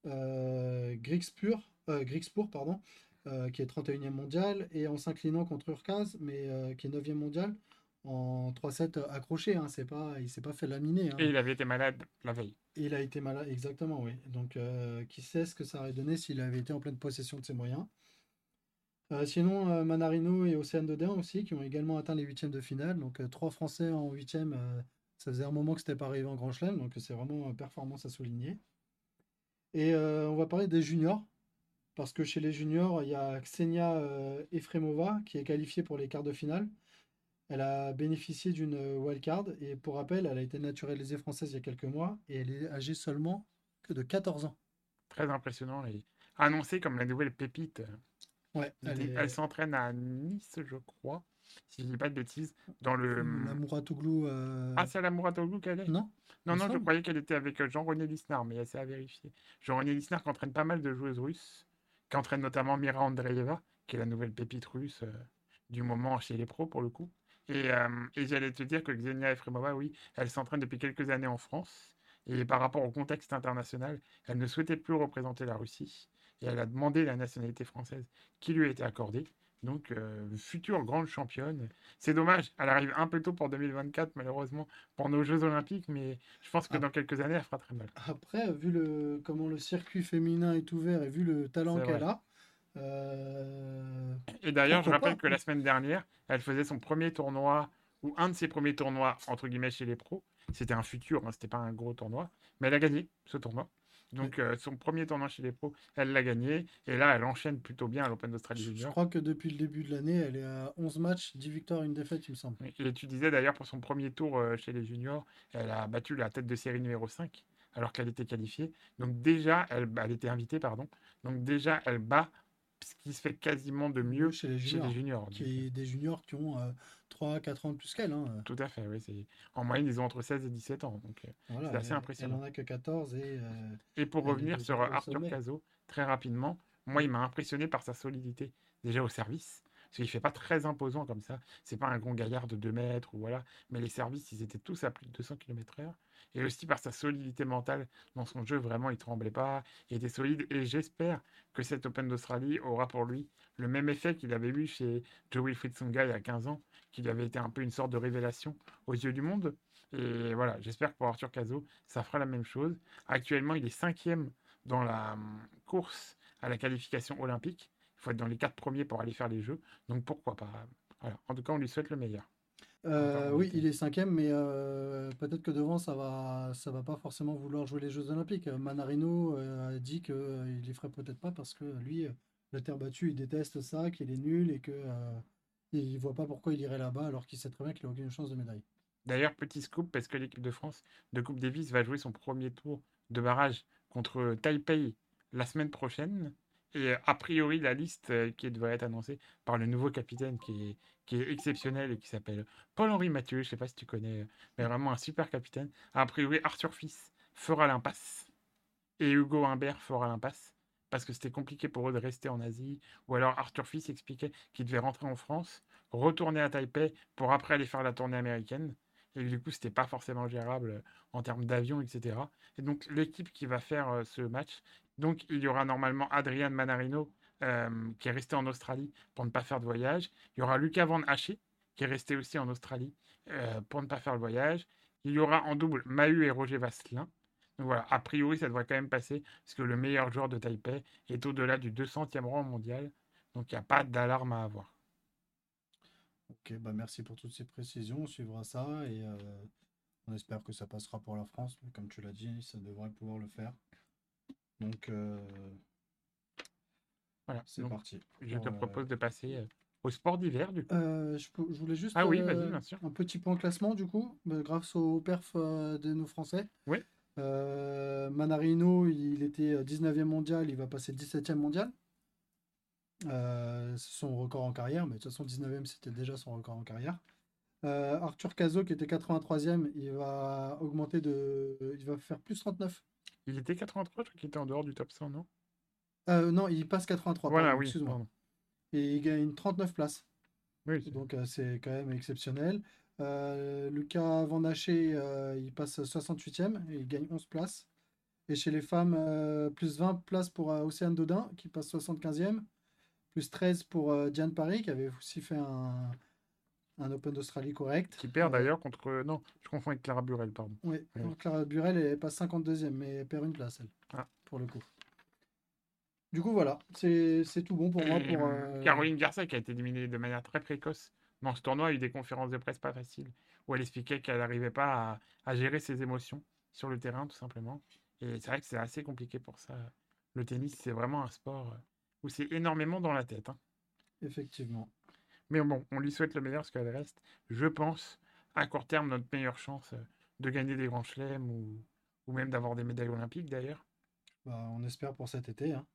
euh, Grigspur, euh, pardon, euh, qui est 31e mondial, et en s'inclinant contre Urkaz, mais euh, qui est 9e mondial, en 3-7 accroché. Hein, c'est pas, il s'est pas fait laminer. hein. Et il avait été malade la veille. Et il a été malade, exactement, oui. Donc, euh, qui sait ce que ça aurait donné s'il avait été en pleine possession de ses moyens. Sinon, Manarino et Océane Dodin aussi, qui ont également atteint les huitièmes de finale. Donc, trois Français en huitième, ça faisait un moment que c'était pas arrivé en Grand Chelem, donc c'est vraiment une performance à souligner. Et euh, on va parler des juniors, parce que chez les juniors, il y a Ksenia euh, Efremova qui est qualifiée pour les quarts de finale. Elle a bénéficié d'une euh, wildcard et pour rappel, elle a été naturalisée française il y a quelques mois et elle est âgée seulement que de 14 ans. Très impressionnant et annoncé comme la nouvelle pépite. Ouais, Elle, elle est elle s'entraîne à Nice, je crois, si je dis pas de bêtises, dans le... la Mouratoglou. euh, Ah, c'est à la Mouratoglou qu'elle est? Non? Non, non, je croyais qu'elle était avec euh, Jean-René Lisnard, mais c'est à vérifier. Jean-René Lisnard qui entraîne pas mal de joueuses russes, qui entraîne notamment Mira Andreeva, qui est la nouvelle pépite russe euh, du moment chez les pros pour le coup. Et, euh, et j'allais te dire que Xenia Efremova, oui, elle s'entraîne depuis quelques années en France. Et par rapport au contexte international, elle ne souhaitait plus représenter la Russie. Et elle a demandé la nationalité française qui lui a été accordée. Donc, euh, future grande championne. C'est dommage, elle arrive un peu tôt pour 2024, malheureusement, pour nos Jeux Olympiques, mais je pense que dans quelques années, elle fera très mal. Après, vu le, comment le circuit féminin est ouvert et vu le talent qu'elle a, euh, Et d'ailleurs, je rappelle pas? que la semaine dernière, elle faisait son premier tournoi, ou un de ses premiers tournois, entre guillemets, chez les pros. C'était un futur, hein, c'était pas un gros tournoi, mais elle a gagné ce tournoi. Donc, euh, son premier tournoi chez les pros, elle l'a gagné. Et là, elle enchaîne plutôt bien à l'Open d'Australie Je Junior. crois que depuis le début de l'année, elle est à 11 matchs, 10 victoires, une défaite, il me semble. Et tu disais d'ailleurs pour son premier tour euh, chez les juniors, elle a battu la tête de série numéro 5 alors qu'elle était qualifiée. Donc déjà, elle, elle était invitée, pardon. Donc déjà, elle bat ce qui se fait quasiment de mieux chez les chez juniors. les juniors. Qui est des juniors qui ont 3-4 ans de plus qu'elle. hein. Tout à fait, oui. c'est- En moyenne, ils ont entre 16 et 17 ans. Donc, euh, Voilà, c'est assez elle- impressionnant. Elle en a que 14 et euh, Et pour revenir sur Arthur. Cazot, très rapidement, moi, il m'a impressionné par sa solidité, déjà au service. Parce qu'il ne fait pas très imposant comme ça. C'est pas un grand gaillard de 2 mètres, ou voilà. Mais les services, ils étaient tous à plus de 200 km/h. Et aussi par sa solidité mentale dans son jeu, vraiment, il tremblait pas, il était solide. Et j'espère que cet Open d'Australie aura pour lui le même effet qu'il avait eu chez Joe Wilfried Tsonga il y a 15 ans, qu'il avait été un peu une sorte de révélation aux yeux du monde. Et voilà, j'espère que pour Arthur Cazot, ça fera la même chose. Actuellement, il est cinquième dans la hum, course à la qualification olympique. Il faut être dans les quatre premiers pour aller faire les Jeux. Donc pourquoi pas. En tout cas, on lui souhaite le meilleur. Euh, oui, il est cinquième, mais euh, peut-être que devant, ça va, ça va pas forcément vouloir jouer les Jeux Olympiques. Euh, Manarino euh, a dit qu'il ne les ferait peut-être pas parce que lui, le terre battu, il déteste ça, qu'il est nul et que il voit pas pourquoi il irait là-bas alors qu'il sait très bien qu'il a aucune chance de médaille. D'ailleurs, petit scoop, parce que l'équipe de France de Coupe Davis va jouer son premier tour de barrage contre Taipei la semaine prochaine. Et euh, a priori, la liste euh, qui devrait être annoncée par le nouveau capitaine qui est, qui est exceptionnel et qui s'appelle Paul-Henri Mathieu, je ne sais pas si tu connais, euh, mais vraiment un super capitaine. A priori, Arthur Fils fera l'impasse et Hugo Humbert fera l'impasse parce que c'était compliqué pour eux de rester en Asie. Ou alors Arthur Fils expliquait qu'il devait rentrer en France, retourner à Taipei pour après aller faire la tournée américaine. Et du coup, c'était pas forcément gérable en termes d'avion, etc. Et donc, l'équipe qui va faire ce match, donc il y aura normalement Adrian Manarino euh, qui est resté en Australie pour ne pas faire de voyage. Il y aura Lucas Van Haché qui est resté aussi en Australie euh, pour ne pas faire le voyage. Il y aura en double Mahu et Roger Vasselin. Donc voilà, a priori, ça devrait quand même passer parce que le meilleur joueur de Taipei est au-delà du 200e rang mondial. Donc, il n'y a pas d'alarme à avoir. Ok, bah merci pour toutes ces précisions, on suivra ça et euh, on espère que ça passera pour la France, comme tu l'as dit, ça devrait pouvoir le faire. Donc euh, Voilà. c'est Donc, parti. je te euh, propose de passer euh, au sport d'hiver, du coup. Euh, je, peux- je voulais juste Ah oui, euh, vas-y, bien sûr. un petit point classement du coup, bah, grâce au perf de nos Français. Oui. Euh, Manarino, il était euh, 19e mondial, il va passer 17e mondial. Euh, c'est son record en carrière, mais de toute façon 19e c'était déjà son record en carrière. Euh, Arthur Cazot qui était 83e, il va augmenter de, il va faire plus 39. Il était 83, je crois qu'il était en dehors du top 100, non? Euh, non, il passe 83. Voilà, pardon, oui. excuse-moi. Et il gagne 39 places. Oui, Donc euh, c'est quand même exceptionnel. Euh, Lucas Van Haché, euh, il passe 68e et il gagne 11 places. Et chez les femmes, plus 20 places pour Océane Dodin qui passe 75e. Plus 13 pour Diane Paris qui avait aussi fait un, un Open d'Australie correct. qui perd d'ailleurs contre. Non, je confonds avec Clara Burel, pardon. Oui, Ouais. Clara Burel elle passe 52e, mais elle perd une place, elle, Ah. pour le coup. Du coup, voilà, c'est tout bon pour moi. Pour, hum, euh, Caroline Garcia, qui a été éliminée de manière très précoce dans ce tournoi, a eu des conférences de presse pas faciles où elle expliquait qu'elle n'arrivait pas à, à gérer ses émotions sur le terrain, tout simplement. Et c'est vrai que c'est assez compliqué pour ça. Le tennis, c'est vraiment un sport où c'est énormément dans la tête. hein. Effectivement. Mais bon, on lui souhaite le meilleur parce qu'elle reste, je pense, à court terme, notre meilleure chance euh, de gagner des grands chelems ou, ou même d'avoir des médailles olympiques d'ailleurs. Bah, on espère pour cet été. hein.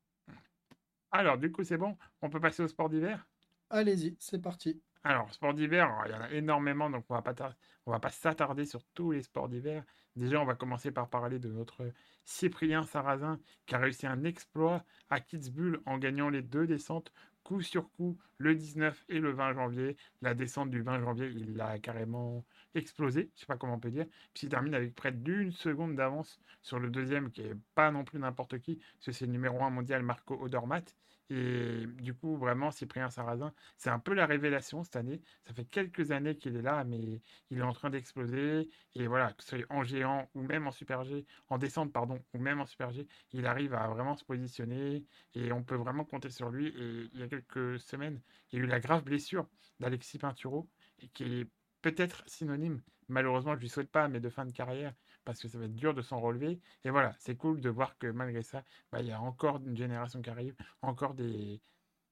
Alors, du coup, c'est bon, on peut passer au sport d'hiver? Allez-y, c'est parti. Alors, sport d'hiver, il y en a énormément, donc on va pas on va pas s'attarder sur tous les sports d'hiver. Déjà, on va commencer par parler de notre Cyprien Sarrazin qui a réussi un exploit à Kitzbühel en gagnant les deux descentes coup sur coup le 19 et le 20 janvier. La descente du 20 janvier, il l'a carrément explosé, je sais pas comment on peut dire. Puis il termine avec près d'une seconde d'avance sur le deuxième qui est pas non plus n'importe qui, parce c'est le numéro 1 mondial Marco Odermatt. Et du coup, vraiment, Cyprien Sarrazin, c'est un peu la révélation cette année. Ça fait quelques années qu'il est là, mais il est en train d'exploser. Et voilà, que ce soit en géant ou même en super G, en descente, pardon, ou même en super G, il arrive à vraiment se positionner. Et on peut vraiment compter sur lui. Et il y a quelques semaines, il y a eu la grave blessure d'Alexis Pinturo, qui est peut-être synonyme malheureusement, je lui souhaite pas, mais de fin de carrière, parce que ça va être dur de s'en relever. Et voilà, c'est cool de voir que malgré ça, bah, il y a encore une génération qui arrive, encore des,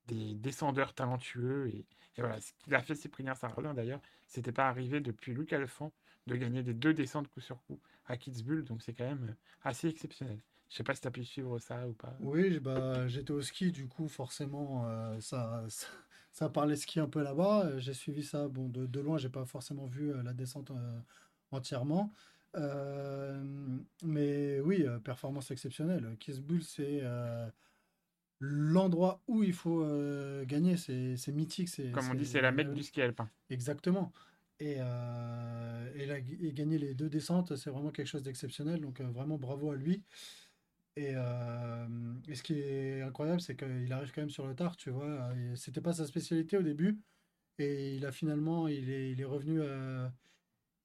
des descendeurs talentueux. Et, voilà, ce qu'il a fait Cyprien Sardin d'ailleurs, c'était pas arrivé depuis Luc Alphand de gagner des deux descentes coup sur coup à Kitzbühel, donc c'est quand même assez exceptionnel. Je sais pas si tu as pu suivre ça ou pas. Oui, bah, j'étais au ski, du coup, forcément, euh, ça, ça, parlait ski un peu là-bas. J'ai suivi ça, bon, de, de loin, j'ai pas forcément vu euh, la descente euh, entièrement. Mais oui, performance exceptionnelle. Kitzbühel, c'est l'endroit où il faut gagner. C'est mythique. Comme on dit, c'est la mecque du ski alpin. Exactement. Et, et, gagner les deux descentes, c'est vraiment quelque chose d'exceptionnel. Donc vraiment bravo à lui. Et, ce qui est incroyable, c'est qu'il arrive quand même sur le tard, tu vois. C'était pas sa spécialité au début. Et il a finalement, il est, il est revenu,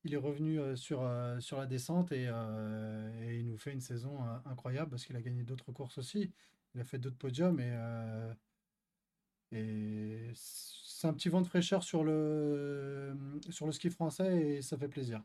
il est revenu sur, sur la descente et, il nous fait une saison incroyable parce qu'il a gagné d'autres courses aussi. Il a fait d'autres podiums et, et c'est un petit vent de fraîcheur sur le, sur le ski français et ça fait plaisir.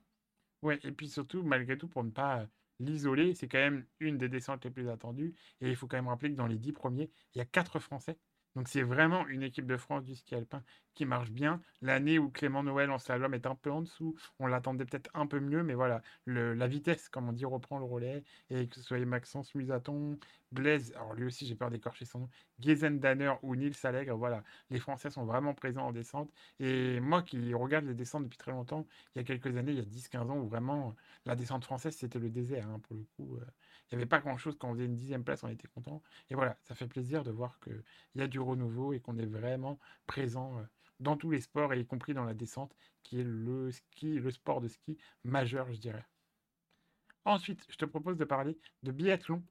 Ouais, et puis surtout, malgré tout, pour ne pas l'isoler, c'est quand même une des descentes les plus attendues. Et il faut quand même rappeler que dans les dix premiers, il y a quatre Français. Donc c'est vraiment une équipe de France du ski alpin qui marche bien. L'année où Clément Noël en slalom est un peu en dessous, on l'attendait peut-être un peu mieux, mais voilà, la vitesse, comme on dit, reprend le relais. Et que ce soit Maxence Musaton, Blaise, alors lui aussi j'ai peur d'écorcher son nom, Gezen Danner ou Nils Allègre, voilà, les Français sont vraiment présents en descente. Et moi qui regarde les descentes depuis très longtemps, il y a quelques années, il y a 10-15 ans, où vraiment la descente française c'était le désert, hein, pour le coup. Euh, il n'y avait pas grand-chose. Quand on faisait une dixième place, on était content. Et voilà, ça fait plaisir de voir qu'il y a du renouveau et qu'on est vraiment présent euh, dans tous les sports, et y compris dans la descente, qui est le ski, le sport de ski majeur, je dirais. Ensuite, je te propose de parler de biathlon.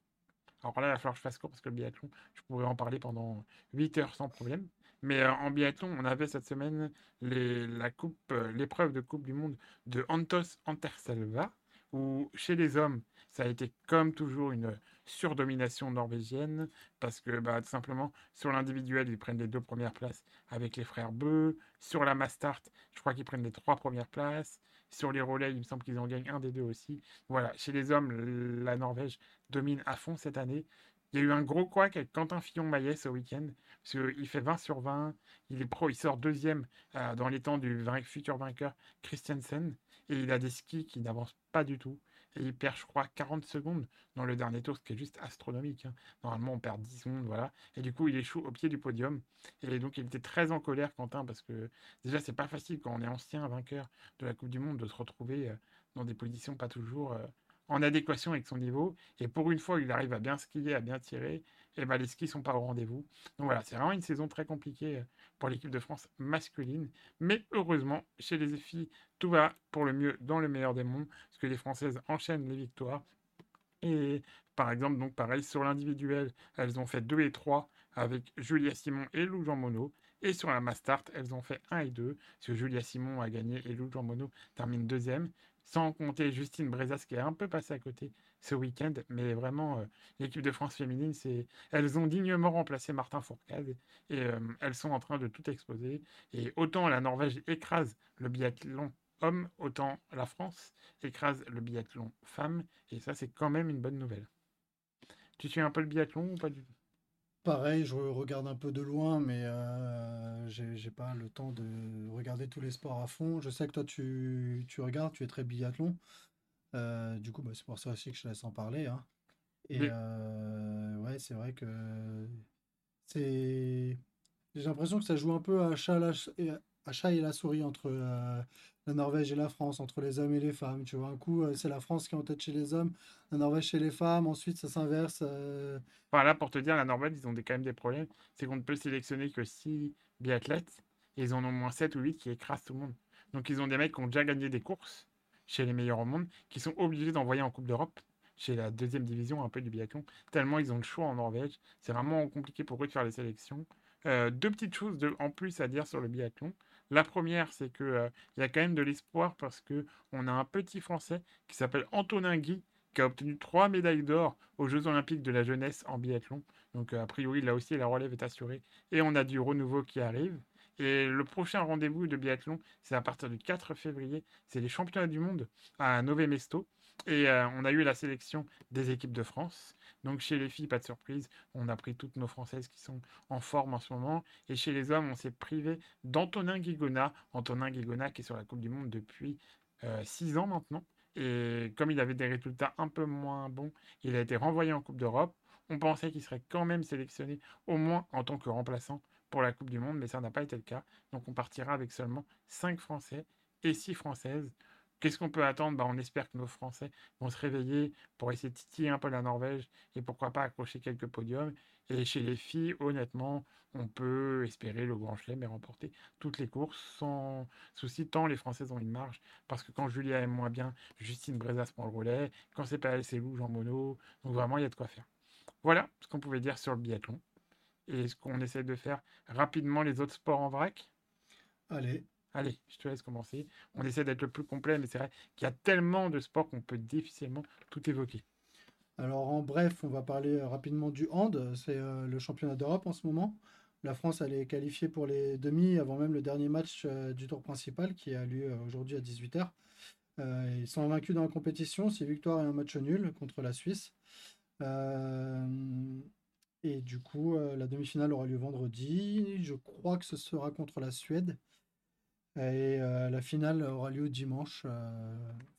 Alors là, il va falloir que je fasse court parce que le biathlon, je pourrais en parler pendant 8 heures sans problème. Mais euh, en biathlon, on avait cette semaine la coupe, euh, l'épreuve de Coupe du Monde de Antos Anterselva, où chez les hommes, ça a été comme toujours une surdomination norvégienne parce que bah, tout simplement sur l'individuel ils prennent les deux premières places avec les frères Beu. Sur la Mastart, je crois qu'ils prennent les trois premières places. Sur les relais, il me semble qu'ils en gagnent un des deux aussi. Voilà, chez les hommes, la Norvège domine à fond cette année. Il y a eu un gros couac avec Quentin Fillon-Maillet ce week-end, parce qu'il fait 20 sur 20. Il est pro, il sort deuxième euh, dans les temps du futur vainqueur Christiansen. Et il a des skis qui n'avancent pas du tout. Et il perd, je crois, 40 secondes dans le dernier tour, ce qui est juste astronomique. Hein. Normalement, on perd 10 secondes, voilà. Et du coup, il échoue au pied du podium. Et donc, il était très en colère, Quentin, parce que déjà, c'est pas facile quand on est ancien vainqueur de la Coupe du Monde de se retrouver euh, dans des positions pas toujours euh, en adéquation avec son niveau. Et pour une fois, il arrive à bien skier, à bien tirer. Et ben, les skis sont pas au rendez-vous. Donc voilà, c'est vraiment une saison très compliquée euh, pour l'équipe de France masculine. Mais heureusement, chez les filles, tout va pour le mieux dans le meilleur des mondes, parce que les Françaises enchaînent les victoires. Et par exemple, donc pareil, sur l'individuel, elles ont fait 2 et 3 avec Julia Simon et Lou Jean Monod. Et sur la Mastart, elles ont fait 1 et 2, parce que Julia Simon a gagné et Lou Jean Monod termine deuxième sans compter Justine Brezas qui est un peu passée à côté ce week-end. Mais vraiment, euh, l'équipe de France féminine, c'est elles ont dignement remplacé Martin Fourcade et euh, elles sont en train de tout exploser. Et autant la Norvège écrase le biathlon homme, autant la France écrase le biathlon femme. Et ça, c'est quand même une bonne nouvelle. Tu suis un peu le biathlon ou pas du tout? Pareil, je regarde un peu de loin, mais euh, j'ai pas le temps de regarder tous les sports à fond. Je sais que toi, tu, tu regardes, tu es très biathlon. Euh, du coup, bah, c'est pour ça aussi que je laisse en parler. Hein. Et euh, ouais, c'est vrai que c'est. J'ai l'impression que ça joue un peu à chat, et, à chat et la souris entre la Norvège et la France, entre les hommes et les femmes. Tu vois, un coup, c'est la France qui est en tête chez les hommes, la Norvège chez les femmes, ensuite ça s'inverse. Voilà, pour te dire, la Norvège, ils ont quand même des problèmes. C'est qu'on ne peut sélectionner que 6 biathlètes, et ils en ont moins 7 ou 8 qui écrasent tout le monde. Donc ils ont des mecs qui ont déjà gagné des courses chez les meilleurs au monde, qui sont obligés d'envoyer en Coupe d'Europe, chez la deuxième division un peu du biathlon, tellement ils ont le choix en Norvège. C'est vraiment compliqué pour eux de faire les sélections. Euh, deux petites choses en plus à dire sur le biathlon. La première, c'est qu'il il y a quand même de l'espoir parce que on a un petit Français qui s'appelle Antonin Guy, qui a obtenu trois médailles d'or aux Jeux Olympiques de la jeunesse en biathlon. Donc, a priori, là aussi, la relève est assurée. Et on a du renouveau qui arrive. Et le prochain rendez-vous de biathlon, c'est à partir du 4 février. C'est les championnats du monde à Nové Mesto. Et euh, on a eu la sélection des équipes de France. Donc chez les filles, pas de surprise, on a pris toutes nos Françaises qui sont en forme en ce moment. Et chez les hommes, on s'est privé d'Antonin Guigona. Antonin Guigona qui est sur la Coupe du Monde depuis 6 ans maintenant. Et comme il avait des résultats un peu moins bons, il a été renvoyé en Coupe d'Europe. On pensait qu'il serait quand même sélectionné, au moins en tant que remplaçant pour la Coupe du Monde, mais ça n'a pas été le cas. Donc on partira avec seulement 5 Français et 6 Françaises. Qu'est-ce qu'on peut attendre? Bah, On espère que nos Français vont se réveiller pour essayer de titiller un peu la Norvège et pourquoi pas accrocher quelques podiums. Et chez les filles, honnêtement, on peut espérer le Grand Chelem et remporter toutes les courses sans souci, tant les Françaises ont une marge. Parce que quand Julia aime moins bien, Justine Brezas prend le relais. Quand c'est pas elle, c'est Lou, Jean Monod. Donc vraiment, il y a de quoi faire. Voilà ce qu'on pouvait dire sur le biathlon. Et ce qu'on essaie de faire rapidement les autres sports en vrac? Allez. Allez, je te laisse commencer. On essaie d'être le plus complet, mais c'est vrai qu'il y a tellement de sports qu'on peut difficilement tout évoquer. Alors en bref, on va parler rapidement du hand. C'est euh, le championnat d'Europe en ce moment. La France, elle est qualifiée pour les demi avant même le dernier match euh, du tour principal qui a lieu euh, aujourd'hui à 18h. ils sont vaincus dans la compétition, c'est victoire et un match nul contre la Suisse. et du coup, la demi-finale aura lieu vendredi. Je crois que ce sera contre la Suède. Et la finale aura lieu dimanche.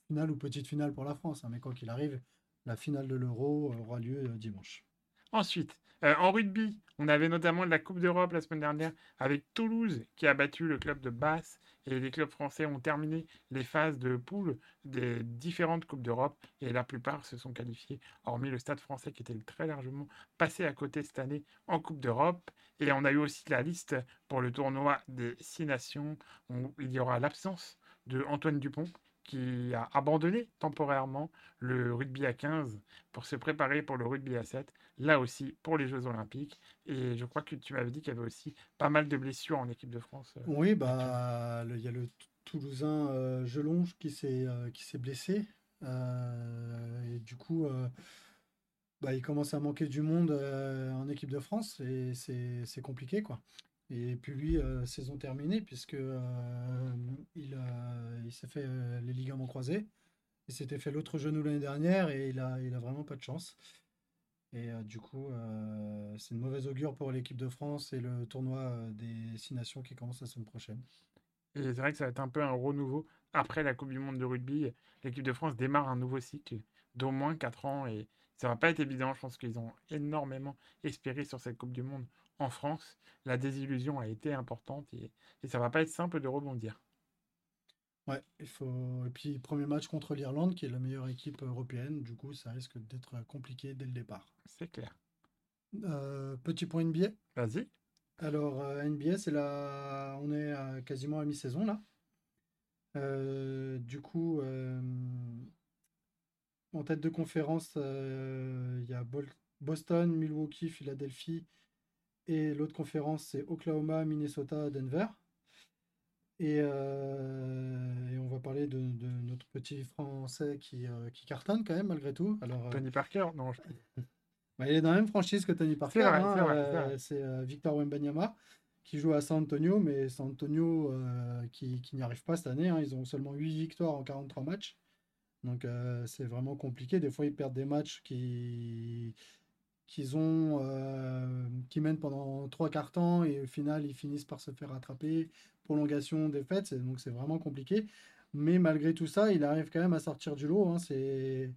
finale ou petite finale pour la France, hein, mais quoi qu'il arrive, la finale de l'Euro aura lieu dimanche. Ensuite, euh, en rugby, on avait notamment la Coupe d'Europe la semaine dernière avec Toulouse qui a battu le club de Basse et les clubs français ont terminé les phases de poule des différentes Coupes d'Europe et la plupart se sont qualifiés, hormis le Stade français qui était très largement passé à côté cette année en Coupe d'Europe. Et on a eu aussi la liste pour le tournoi des Six Nations où il y aura l'absence de Antoine Dupont qui a abandonné temporairement le rugby à 15 pour se préparer pour le rugby à 7, là aussi pour les Jeux Olympiques. Et je crois que tu m'avais dit qu'il y avait aussi pas mal de blessures en équipe de France. Euh, oui, bah, il y a le Toulousain euh, Gelonge qui s'est euh, blessé. et du coup, bah, il commence à manquer du monde en équipe de France et c'est compliqué. quoi. Et puis lui, euh, saison terminée, puisque euh, il, s'est fait euh, les ligaments croisés. Il s'était fait l'autre genou l'année dernière et il a, vraiment pas de chance. Et du coup, c'est une mauvaise augure pour l'équipe de France et le tournoi des Six Nations qui commence la semaine prochaine. Et c'est vrai que ça va être un peu un renouveau. Après la Coupe du Monde de rugby, l'équipe de France démarre un nouveau cycle d'au moins 4 ans et ça va pas être évident. Je pense qu'ils ont énormément espéré sur cette Coupe du Monde en France, la désillusion a été importante et, et ça va pas être simple de rebondir. Ouais, il faut. Et puis, premier match contre l'Irlande, qui est la meilleure équipe européenne. Du coup, ça risque d'être compliqué dès le départ. C'est clair. Euh, petit point NBA. Vas-y. Alors, euh, NBA, c'est là. On est quasiment à mi-saison, là. Euh, du coup, en tête de conférence, il y a Boston, Milwaukee, Philadelphie et l'autre conférence, c'est Oklahoma, Minnesota, Denver. Et, euh, on va parler de, notre petit français qui, euh, qui, cartonne quand même malgré tout. Alors, euh, Tony Parker, non. Bah, il est dans la même franchise que Tony Parker. C'est hein, Victor Wembanyama qui joue à San Antonio, mais San Antonio qui, qui n'y arrive pas cette année. Hein. Ils ont seulement 8 victoires en 43 matchs. Donc c'est vraiment compliqué. Des fois, ils perdent des matchs qui qu'ils ont, euh, qui mènent pendant trois quarts temps et au final ils finissent par se faire rattraper, prolongation, défaite, donc c'est vraiment compliqué. Mais malgré tout ça, il arrive quand même à sortir du lot. Hein, c'est...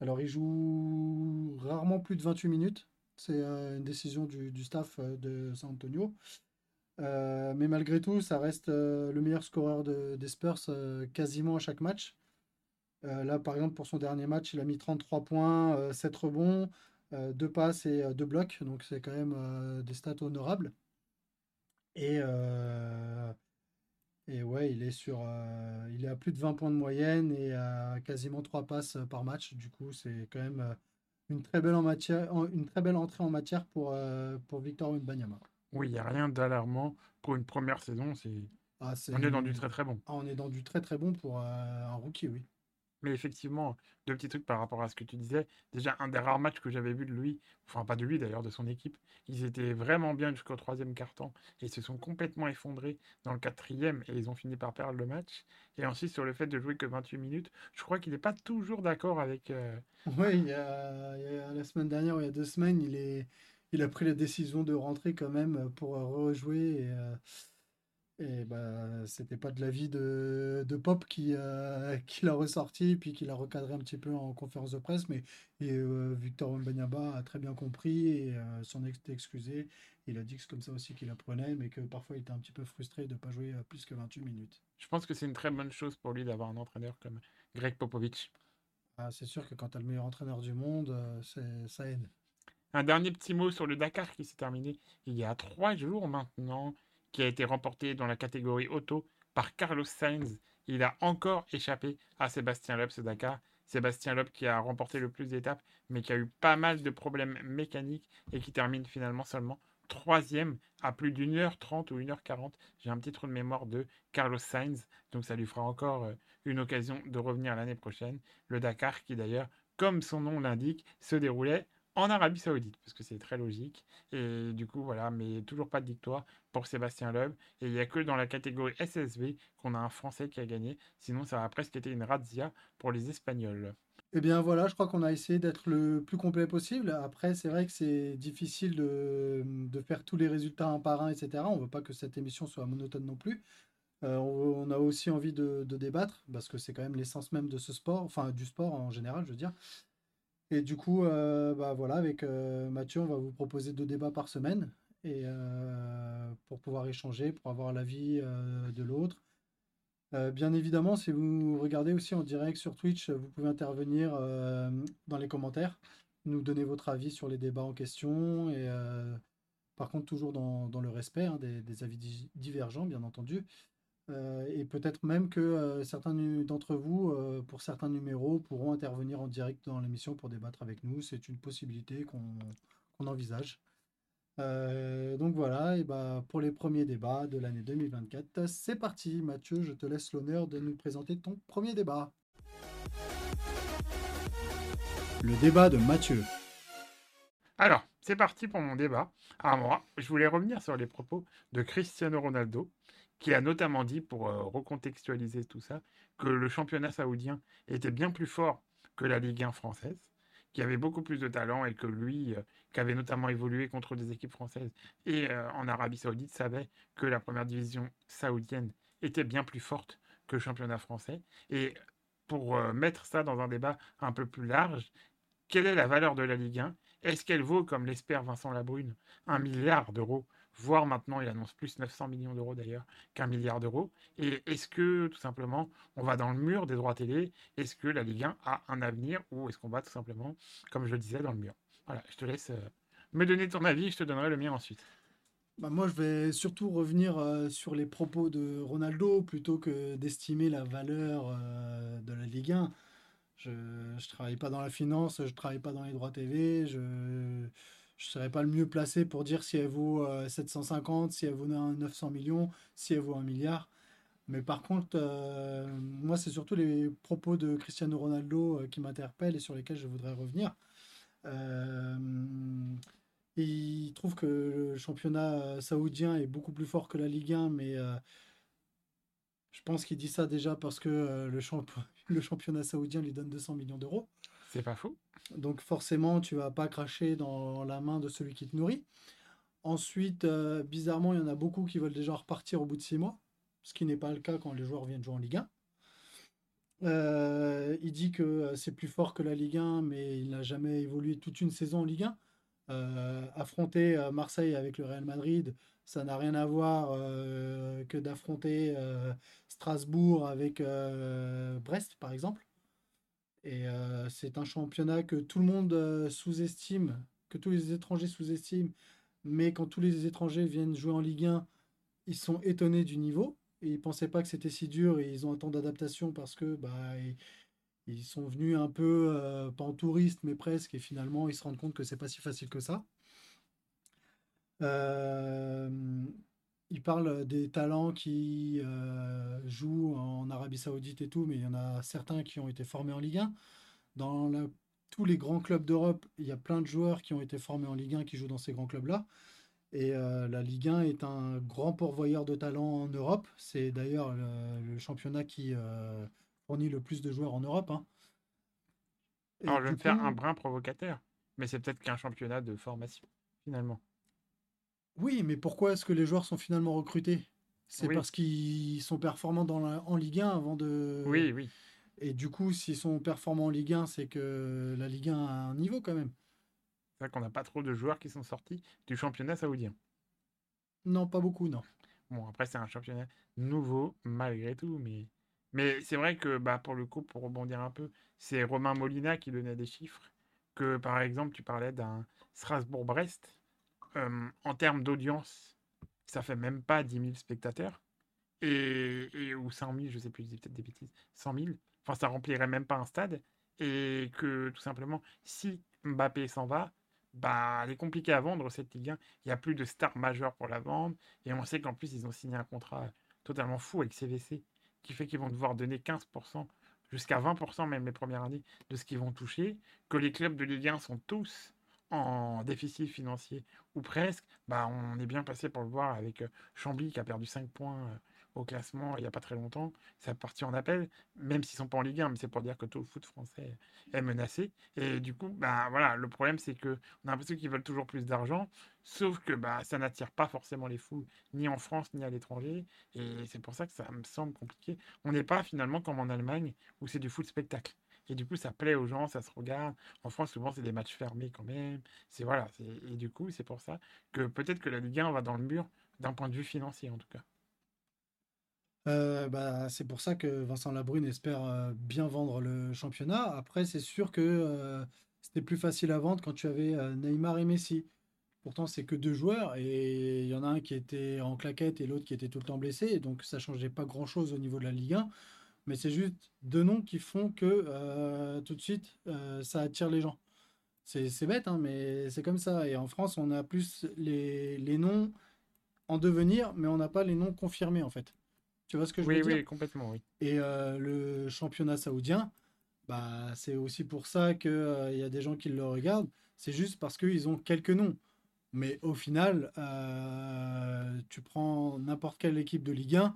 Alors il joue rarement plus de 28 minutes, c'est euh, une décision du, staff euh, de San Antonio. mais malgré tout, ça reste le meilleur scoreur de, des Spurs quasiment à chaque match. là, par exemple, pour son dernier match, il a mis 33 points, 7 rebonds, deux passes et euh, deux blocs, donc c'est quand même euh, des stats honorables. Et, et ouais, il est sur, il est à plus de 20 points de moyenne et à quasiment trois passes par match. Du coup, c'est quand même une très belle en matière, une très belle entrée en matière pour pour Victor Wembanyama. Oui, il n'y a rien d'alarmant pour une première saison. C'est ah, on est dans du très très bon. Ah, on est dans du très très bon pour un rookie, oui. Mais effectivement, deux petits trucs par rapport à ce que tu disais. Déjà, un des rares matchs que j'avais vu de lui, enfin pas de lui d'ailleurs, de son équipe, ils étaient vraiment bien jusqu'au troisième quart-temps et ils se sont complètement effondrés dans le quatrième et ils ont fini par perdre le match. Et ensuite, sur le fait de jouer que 28 minutes, je crois qu'il n'est pas toujours d'accord avec. euh, Oui, il y a, la semaine dernière ou il y a deux semaines, il est, il a pris la décision de rentrer quand même pour rejouer. Euh, et bah, c'était pas de l'avis de, de Pop qui, euh, qui l'a ressorti puis qui l'a recadré un petit peu en conférence de presse. Mais et, euh, Victor Wembanyama a très bien compris et euh, s'en est excusé. Il a dit que c'est comme ça aussi qu'il apprenait, mais que parfois il était un petit peu frustré de ne pas jouer plus que 28 minutes. Je pense que c'est une très bonne chose pour lui d'avoir un entraîneur comme Greg Popovich. Ah, c'est sûr que quand tu as le meilleur entraîneur du monde, c'est- ça aide. Un dernier petit mot sur le Dakar qui s'est terminé il y a trois jours maintenant, qui a été remporté dans la catégorie auto par Carlos Sainz. Il a encore échappé à Sébastien Loeb ce Dakar. Sébastien Loeb qui a remporté le plus d'étapes, mais qui a eu pas mal de problèmes mécaniques et qui termine finalement seulement troisième à plus d'une heure trente ou une heure quarante. J'ai un petit trou de mémoire de Carlos Sainz, donc ça lui fera encore euh, une occasion de revenir l'année prochaine. Le Dakar qui d'ailleurs, comme son nom l'indique, se déroulait en Arabie Saoudite, parce que c'est très logique. Et du coup, voilà, mais toujours pas de victoire pour Sébastien Loeb. Et il n'y a que dans la catégorie SSV qu'on a un Français qui a gagné. Sinon, ça a presque été une razzia pour les Espagnols. Eh bien voilà, je crois qu'on a essayé d'être le plus complet possible. Après, c'est vrai que c'est difficile de, de faire tous les résultats un par un, etc. On ne veut pas que cette émission soit monotone non plus. Euh, on, a aussi envie de, de débattre, parce que c'est quand même l'essence même de ce sport, enfin du sport en général, je veux dire. Et du coup, euh, bah voilà, avec euh, Mathieu, on va vous proposer deux débats par semaine et euh, pour pouvoir échanger, pour avoir l'avis de l'autre. Bien évidemment, si vous regardez aussi en direct sur Twitch, vous pouvez intervenir dans les commentaires, nous donner votre avis sur les débats en question et par contre toujours dans, le respect hein, des, avis di- divergents, bien entendu. Euh, et peut-être même que euh, certains d'entre vous, euh, pour certains numéros, pourront intervenir en direct dans l'émission pour débattre avec nous. C'est une possibilité qu'on envisage. Donc voilà, et bah, pour les premiers débats de l'année 2024, c'est parti. Mathieu, je te laisse l'honneur de nous présenter ton premier débat. Le débat de Mathieu. Alors, c'est parti pour mon débat. À moi, je voulais revenir sur les propos de Cristiano Ronaldo, qui a notamment dit, pour euh, recontextualiser tout ça, que le championnat saoudien était bien plus fort que la Ligue 1 française, qui avait beaucoup plus de talent et que lui, euh, qui avait notamment évolué contre des équipes françaises et euh, en Arabie Saoudite, savait que la première division saoudienne était bien plus forte que le championnat français. Et pour mettre ça dans un débat un peu plus large, quelle est la valeur de la Ligue 1 Est-ce qu'elle vaut, comme l'espère Vincent Labrune, un milliard d'euros Voire maintenant, il annonce plus 900 millions d'euros d'ailleurs qu'un milliard d'euros. Et est-ce que, tout simplement, on va dans le mur des droits télé? Est-ce que la Ligue 1 a un avenir Ou est-ce qu'on va tout simplement, comme je le disais, dans le mur? Voilà, je te laisse euh, me donner ton avis, je te donnerai le mien ensuite. Bah, moi, je vais surtout revenir euh, sur les propos de Ronaldo plutôt que d'estimer la valeur euh, de la Ligue 1. Je ne travaille pas dans la finance, je ne travaille pas dans les droits TV, je ne serais pas le mieux placé pour dire si elle vaut euh, 750, si elle vaut 900 millions, si elle vaut un milliard. Mais par contre, euh, moi, c'est surtout les propos de Cristiano Ronaldo euh, qui m'interpellent et sur lesquels je voudrais revenir. Euh, il trouve que le championnat euh, saoudien est beaucoup plus fort que la Ligue 1, mais euh, je pense qu'il dit ça déjà parce que euh, le, le championnat saoudien lui donne 200 millions d'euros. C'est pas faux Donc forcément, tu vas pas cracher dans la main de celui qui te nourrit. Ensuite, euh, bizarrement, il y en a beaucoup qui veulent déjà repartir au bout de six mois, ce qui n'est pas le cas quand les joueurs viennent jouer en Ligue 1. Euh, il dit que euh, c'est plus fort que la Ligue 1, mais il n'a jamais évolué toute une saison en Ligue 1. Euh, affronter Marseille avec le Real Madrid, ça n'a rien à voir que d'affronter Strasbourg avec Brest, par exemple. Et euh, c'est un championnat que tout le monde euh, sous-estime, que tous les étrangers sous-estiment. Mais quand tous les étrangers viennent jouer en Ligue 1, ils sont étonnés du niveau. Ils pensaient pas que c'était si dur et ils ont un temps d'adaptation parce que bah, ils, ils sont venus un peu, euh, pas en touriste, mais presque. Et finalement, ils se rendent compte que c'est pas si facile que ça. Euh, il parle des talents qui euh, jouent en Arabie Saoudite et tout, mais il y en a certains qui ont été formés en Ligue 1. Dans la- tous les grands clubs d'Europe, il y a plein de joueurs qui ont été formés en Ligue 1 qui jouent dans ces grands clubs-là. Et euh, la Ligue 1 est un grand pourvoyeur de talents en Europe. C'est d'ailleurs le, le championnat qui euh, fournit le plus de joueurs en Europe. hein. Alors, je vais me faire un brin provocateur, mais c'est peut-être qu'un championnat de formation, finalement. Oui, mais pourquoi est-ce que les joueurs sont finalement recrutés? C'est Oui, parce qu'ils sont performants dans la- en Ligue 1 avant de... oui, oui. Et du coup, s'ils sont performants en Ligue 1, c'est que la Ligue 1 a un niveau quand même. C'est vrai qu'on n'a pas trop de joueurs qui sont sortis du championnat saoudien. Non, pas beaucoup, non. Bon, après, c'est un championnat nouveau, malgré tout, mais, mais c'est vrai que, bah, pour le coup, pour rebondir un peu, c'est Romain Molina qui donnait des chiffres, que, par exemple, tu parlais d'un Strasbourg-Brest, euh, en termes d'audience, ça fait même pas 10 000 spectateurs, et, ou 100 000, je sais plus, je dis peut-être des bêtises, 100 000, enfin, ça remplirait même pas un stade, et que, tout simplement, si Mbappé s'en va, bah, elle est compliquée à vendre, cette Ligue 1. Il n'y a plus de stars majeures pour la vendre. Et on sait qu'en plus, ils ont signé un contrat totalement fou avec CVC, qui fait qu'ils vont devoir donner 15%, jusqu'à 20% même les premières années, de ce qu'ils vont toucher, que les clubs de Ligue 1 sont tous en déficit financier, ou presque, bah, on est bien passé pour le voir avec Chambly qui a perdu 5 points au classement il n'y a pas très longtemps. C'est parti en appel, même s'ils sont pas en Ligue 1, mais c'est pour dire que tout le foot français est menacé. Et du coup, bah, voilà, le problème c'est que on a l'impression qu'ils veulent toujours plus d'argent, sauf que bah, ça n'attire pas forcément les foules, ni en France, ni à l'étranger. Et c'est pour ça que ça me semble compliqué. On n'est pas finalement comme en Allemagne, où c'est du foot spectacle. Et du coup, ça plaît aux gens, ça se regarde. En France, souvent, c'est des matchs fermés quand même. C'est voilà. Et du coup, c'est pour ça que peut-être que la Ligue 1 va dans le mur d'un point de vue financier, en tout cas. Euh, bah, c'est pour ça que Vincent Labrune espère euh, bien vendre le championnat. Après, c'est sûr que euh, c'était plus facile à vendre quand tu avais Neymar et Messi. Pourtant, c'est que deux joueurs et il y en a un qui était en claquette et l'autre qui était tout le temps blessé. Donc, ça changeait pas grand-chose au niveau de la Ligue 1. Mais c'est juste deux noms qui font que euh, tout de suite, euh, ça attire les gens. C'est bête, hein, mais c'est comme ça. Et en France, on a plus les, les noms en devenir, mais on n'a pas les noms confirmés en fait. Tu vois ce que je veux Oui, dire? oui, complètement, oui. Et euh, le championnat saoudien, bah, c'est aussi pour ça qu'il y a des gens qui le regardent. C'est juste parce qu'ils ont quelques noms. Mais au final, tu prends n'importe quelle équipe de Ligue 1, euh, elle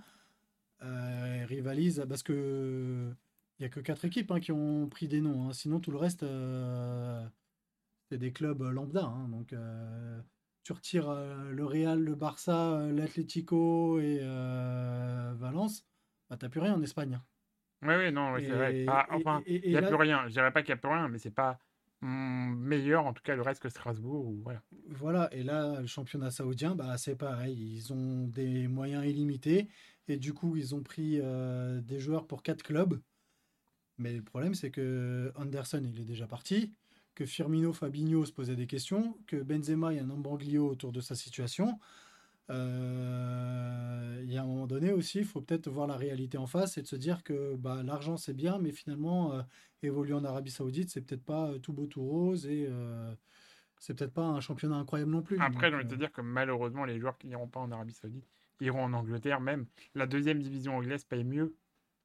rivalise parce que il n'y a que quatre équipes hein, qui ont pris des noms. hein. Sinon, tout le reste, euh, c'est des clubs lambda. hein. Donc, euh, tu retires euh, le Real, le Barça, euh, l'Atlético et euh, Valence, bah, t'as plus rien en Espagne. Oui, oui, non, oui, c'est vrai. Ah, enfin, il n'y a là, plus rien. Je dirais pas qu'il n'y a plus rien, mais c'est pas meilleur, en tout cas, le reste que Strasbourg. Ou, voilà. voilà, et là, le championnat saoudien, bah, c'est pareil. Ils ont des moyens illimités et du coup, ils ont pris euh, des joueurs pour quatre clubs. Mais le problème, c'est que Anderson, il est déjà parti, que Firmino, Fabinho se posaient des questions, que Benzema, il y a un imbroglio autour de sa situation. Euh, il y a un moment donné aussi, il faut peut-être voir la réalité en face et de se dire que bah, l'argent, c'est bien, mais finalement, euh, évoluer en Arabie Saoudite, c'est peut-être pas euh, tout beau, tout rose et euh, c'est peut-être pas un championnat incroyable non plus. Après, j'ai envie de te dire que malheureusement, les joueurs qui n'iront pas en Arabie Saoudite iront en Angleterre. Même la deuxième division anglaise paye mieux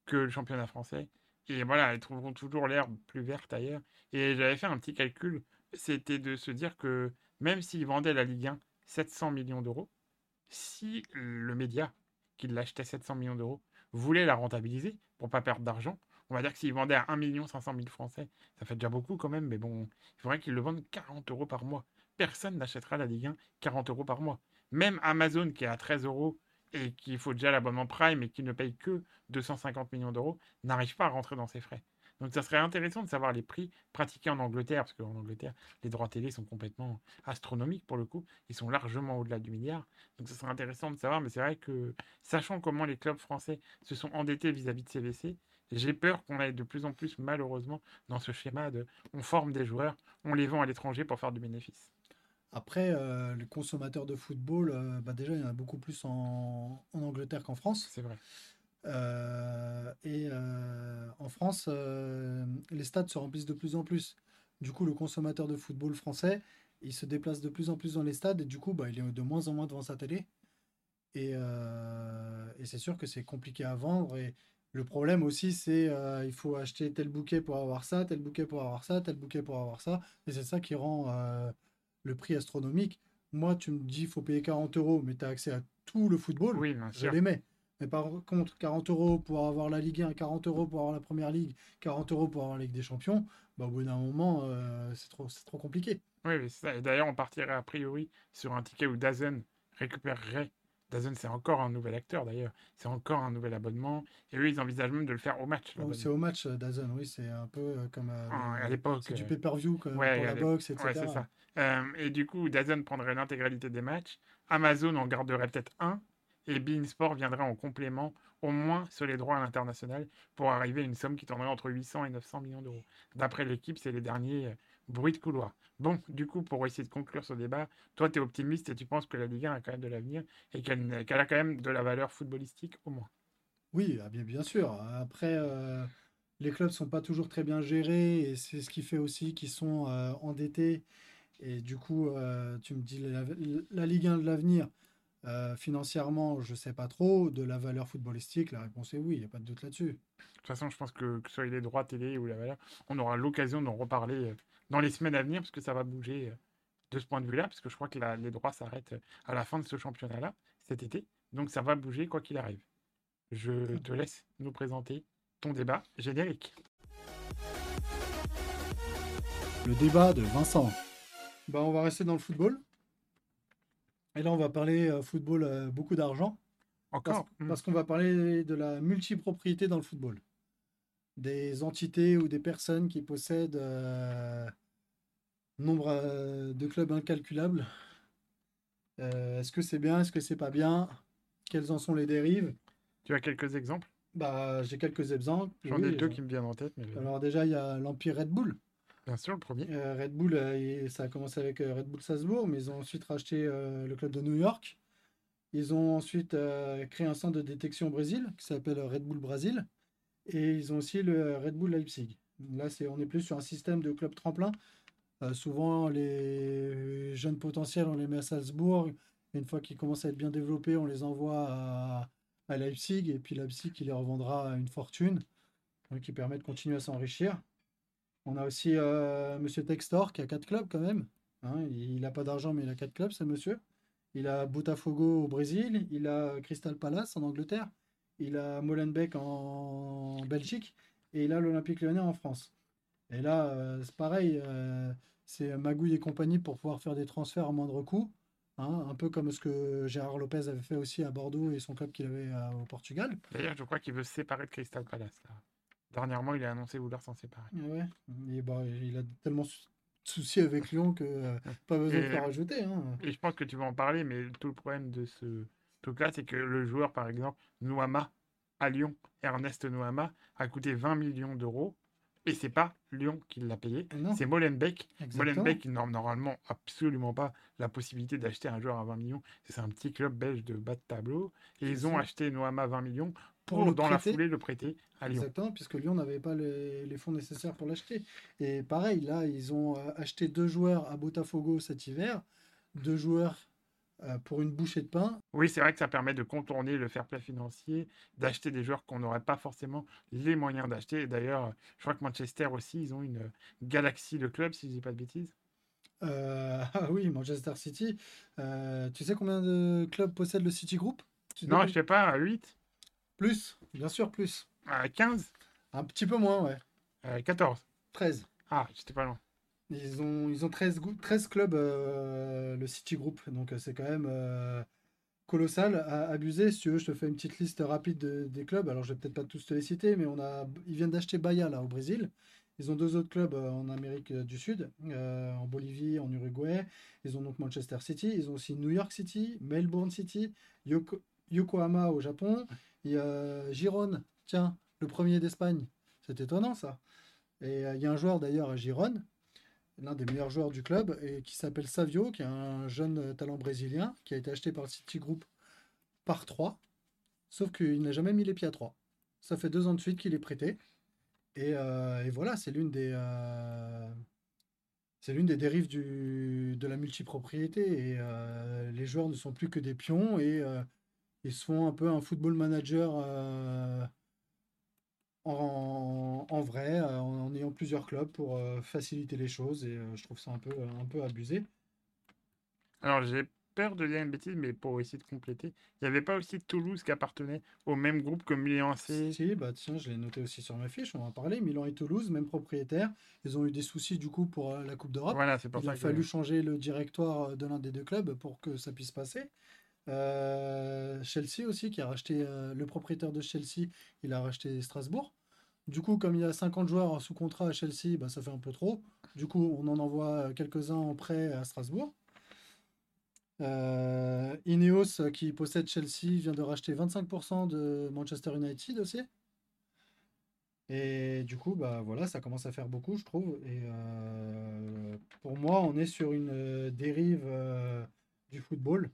que le championnat français. Et voilà, ils trouveront toujours l'herbe plus verte ailleurs. Et j'avais fait un petit calcul, c'était de se dire que même s'ils vendaient la Ligue 1 700 millions d'euros, si le média qui l'achetait 700 millions d'euros voulait la rentabiliser pour pas perdre d'argent, on va dire que s'ils vendaient à 1 500 000 Français, ça fait déjà beaucoup quand même, mais bon, il faudrait qu'ils le vendent 40 euros par mois. Personne n'achètera la Ligue 1 40 euros par mois. Même Amazon qui est à 13 euros et qu'il faut déjà l'abonnement Prime et qui ne paye que 250 millions d'euros, n'arrive pas à rentrer dans ses frais. Donc ça serait intéressant de savoir les prix pratiqués en Angleterre, parce qu'en Angleterre, les droits télé sont complètement astronomiques pour le coup. Ils sont largement au-delà du milliard. Donc ça serait intéressant de savoir, mais c'est vrai que sachant comment les clubs français se sont endettés vis-à-vis de CVC, j'ai peur qu'on aille de plus en plus malheureusement dans ce schéma de on forme des joueurs, on les vend à l'étranger pour faire du bénéfice. Après, euh, les consommateurs de football, euh, bah, déjà, il y en a beaucoup plus en, en Angleterre qu'en France. C'est vrai. Euh, et euh, en France, euh, les stades se remplissent de plus en plus. Du coup, le consommateur de football français, il se déplace de plus en plus dans les stades et du coup, bah, il est de moins en moins devant sa télé. Et, euh, et c'est sûr que c'est compliqué à vendre. Et le problème aussi, c'est euh, il faut acheter tel bouquet pour avoir ça, tel bouquet pour avoir ça, tel bouquet pour avoir ça. Et c'est ça qui rend euh, le prix astronomique. Moi, tu me dis il faut payer 40 euros, mais tu as accès à tout le football. Oui, bien Je sûr. les mets. Mais par contre, 40 euros pour avoir la Ligue 1, 40 euros pour avoir la Première Ligue, 40 euros pour avoir la Ligue des Champions, bah, au bout d'un moment, euh, c'est trop, trop compliqué. Oui, ça. Et d'ailleurs, on partirait a priori sur un ticket où Dazen récupérerait. Dazen, c'est encore un nouvel acteur d'ailleurs. C'est encore un nouvel abonnement. Et eux, ils envisagent même de le faire au match. Donc, C'est au match euh, DAZN, oui, c'est un peu euh, comme euh, Ah, À l'époque. c'est du pay-per-view Ouais, pour la boxe, etc. Ouais, c'est ça. Euh, et du coup, Dazen prendrait l'intégralité des matchs. Amazon en garderait peut-être un. Et Bein Sport viendrait en complément, au moins sur les droits à l'international, pour arriver à une somme qui tournerait entre 800 et 900 millions d'euros. D'après l'équipe, c'est les derniers euh, bruits de couloir. Bon, du coup, pour essayer de conclure ce débat, toi, tu es optimiste et tu penses que la Ligue 1 a quand même de l'avenir et qu'elle a quand même de la valeur footballistique, au moins? Oui, ah, bien, sûr. Après, euh, les clubs sont pas toujours très bien gérés et c'est ce qui fait aussi qu'ils sont euh, endettés. Et du coup, tu me dis la Ligue 1 de l'avenir, euh, financièrement, je sais pas trop. De la valeur footballistique, la réponse est oui, il n'y a pas de doute là-dessus. De toute façon, je pense que que ce soit les droits télé ou la valeur, on aura l'occasion d'en reparler euh, dans les semaines à venir, parce que ça va bouger euh, de ce point de vue-là, parce que je crois que la- les droits s'arrêtent à la fin de ce championnat-là, cet été. Donc ça va bouger quoi qu'il arrive. Je te laisse nous présenter ton débat générique. Le débat de Vincent. Bah, on va rester dans le football. Et là, on va parler euh, football, euh, beaucoup d'argent. Parce, Encore? parce qu'on va parler de la multipropriété dans le football. Des entités ou des personnes qui possèdent euh, nombre de clubs incalculables. Euh, est-ce que c'est bien, est-ce que c'est pas bien? Quelles en sont les dérives? Tu as quelques exemples? Bah, j'ai quelques exemples. J'en oui, ai deux qui me viennent en tête, mais. Alors déjà, il y a l'Empire Red Bull. Bien sûr, le premier. Euh, Red Bull, euh, ça a commencé avec euh, Red Bull Salzbourg, mais ils ont ensuite racheté le club de New York. Ils ont ensuite créé un centre de détection au Brésil qui s'appelle Red Bull Brasil. Et ils ont aussi le Red Bull Leipzig. Là, c'est, on est plus sur un système de club tremplin. Souvent, les jeunes potentiels, on les met à Salzbourg. Une fois qu'ils commencent à être bien développés, on les envoie à, Leipzig. Et puis Leipzig, il les revendra une fortune, donc qui permet de continuer à s'enrichir. On a aussi euh, Monsieur Textor qui a quatre clubs quand même. Hein, il n'a pas d'argent, mais il a quatre clubs, ce monsieur. Il a Botafogo au Brésil, il a Crystal Palace en Angleterre, il a Molenbeek en Belgique et il a l'Olympique Lyonnais en France. Et là, euh, c'est pareil, euh, c'est Magouille et compagnie pour pouvoir faire des transferts à moindre coût. hein, un peu comme ce que Gérard Lopez avait fait aussi à Bordeaux et son club qu'il avait au Portugal. D'ailleurs, je crois qu'il veut se séparer de Crystal Palace. Là. Dernièrement, il a annoncé vouloir s'en séparer. Ouais. Et bah, il a tellement de soucis avec Lyon que euh, pas besoin de faire rajouter. hein. Et je pense que tu vas en parler, mais tout le problème de ce truc-là, c'est que le joueur, par exemple, Nouama à Lyon, Ernest Nouama, a coûté 20 millions d'euros. Et c'est pas Lyon qui l'a payé, non, c'est Molenbeek. exactement. Molenbeek, normalement absolument pas la possibilité d'acheter un joueur à 20 millions. C'est un petit club belge de bas de tableau. Et ils ont ça. acheté Nouama 20 millions Pour pour, le dans la foulée, le prêter à Lyon. Exactement, puisque Lyon n'avait pas les, les fonds nécessaires pour l'acheter. Et pareil, là, ils ont euh, acheté deux joueurs à Botafogo cet hiver, deux joueurs euh, pour une bouchée de pain. Oui, c'est vrai que ça permet de contourner le fair play financier, d'acheter des joueurs qu'on n'aurait pas forcément les moyens d'acheter. Et D'ailleurs, je crois que Manchester aussi, ils ont une galaxie de clubs, si je dis pas de bêtises. Euh, ah oui, Manchester City. Euh, tu sais combien de clubs possède le City Group? Tu Non, je sais pas, à 8, Plus, bien sûr, plus. à 15, Un petit peu moins, ouais. à 14. 13. Ah, j'étais pas loin. Ils ont, ils ont 13, gou- 13 clubs, euh, le City Group. Donc, euh, c'est quand même euh, colossal à abuser. Si tu veux, je te fais une petite liste rapide de- des clubs. Alors, je vais peut-être pas tous te les citer, mais on a, ils viennent d'acheter Bahia, là, au Brésil. Ils ont deux autres clubs euh, en Amérique du Sud, euh, en Bolivie, en Uruguay. Ils ont donc Manchester City. Ils ont aussi New York City, Melbourne City, Yoko- Yokohama au Japon. Il y a Gérone, tiens, le premier d'Espagne. C'est étonnant, ça. Et euh, il y a un joueur d'ailleurs à Gérone, l'un des meilleurs joueurs du club, et qui s'appelle Savio, qui est un jeune euh, talent brésilien, qui a été acheté par le City Group par 3, sauf qu'il n'a jamais mis les pieds à 3. Ça fait deux ans de suite qu'il est prêté. Et, euh, voilà, c'est l'une des, c'est l'une des dérives de la multipropriété. Et les joueurs ne sont plus que des pions. Et ils se font un peu un football manager euh, en, en vrai, euh, en, en ayant plusieurs clubs pour euh, faciliter les choses. Et je trouve ça un peu, un peu abusé. Alors, j'ai peur de dire une bêtise, mais pour essayer de compléter, il n'y avait pas aussi Toulouse qui appartenait au même groupe que Milan AC Si, bah tiens, je l'ai noté aussi sur ma fiche, on va en parler. Milan et Toulouse, même propriétaire. Ils ont eu des soucis du coup pour la Coupe d'Europe. Voilà, c'est pour Il a ça que... fallu changer le directoire de l'un des deux clubs pour que ça puisse passer. Euh, Chelsea aussi, qui a racheté, euh, le propriétaire de Chelsea, il a racheté Strasbourg. Du coup, comme il y a 50 joueurs sous contrat à Chelsea, bah, ça fait un peu trop. Du coup, on en envoie euh, quelques-uns en prêt à Strasbourg. Ineos, qui possède Chelsea, vient de racheter 25% de Manchester United aussi. Et du coup, bah voilà, ça commence à faire beaucoup, je trouve. Pour moi, on est sur une dérive du football.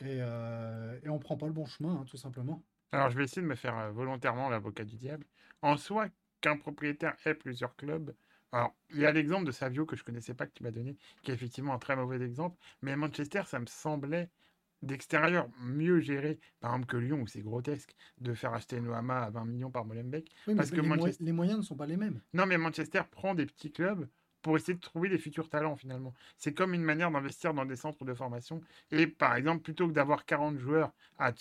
Et, euh, et on prend pas le bon chemin, hein, tout simplement. Alors, je vais essayer de me faire euh, volontairement l'avocat du diable. En soi, qu'un propriétaire ait plusieurs clubs. Alors, il y a l'exemple de Savio que je connaissais pas, que tu m'as donné, qui est effectivement un très mauvais exemple. Mais Manchester, ça me semblait d'extérieur mieux géré, par exemple, que Lyon, où c'est grotesque de faire acheter Noama à 20 millions par Molenbeek. Oui, mais Parce que les, moy- Manchester. les moyens ne sont pas les mêmes. Non, mais Manchester prend des petits clubs pour essayer de trouver des futurs talents finalement. C'est comme une manière d'investir dans des centres de formation. Et par exemple, plutôt que d'avoir 40 joueurs à,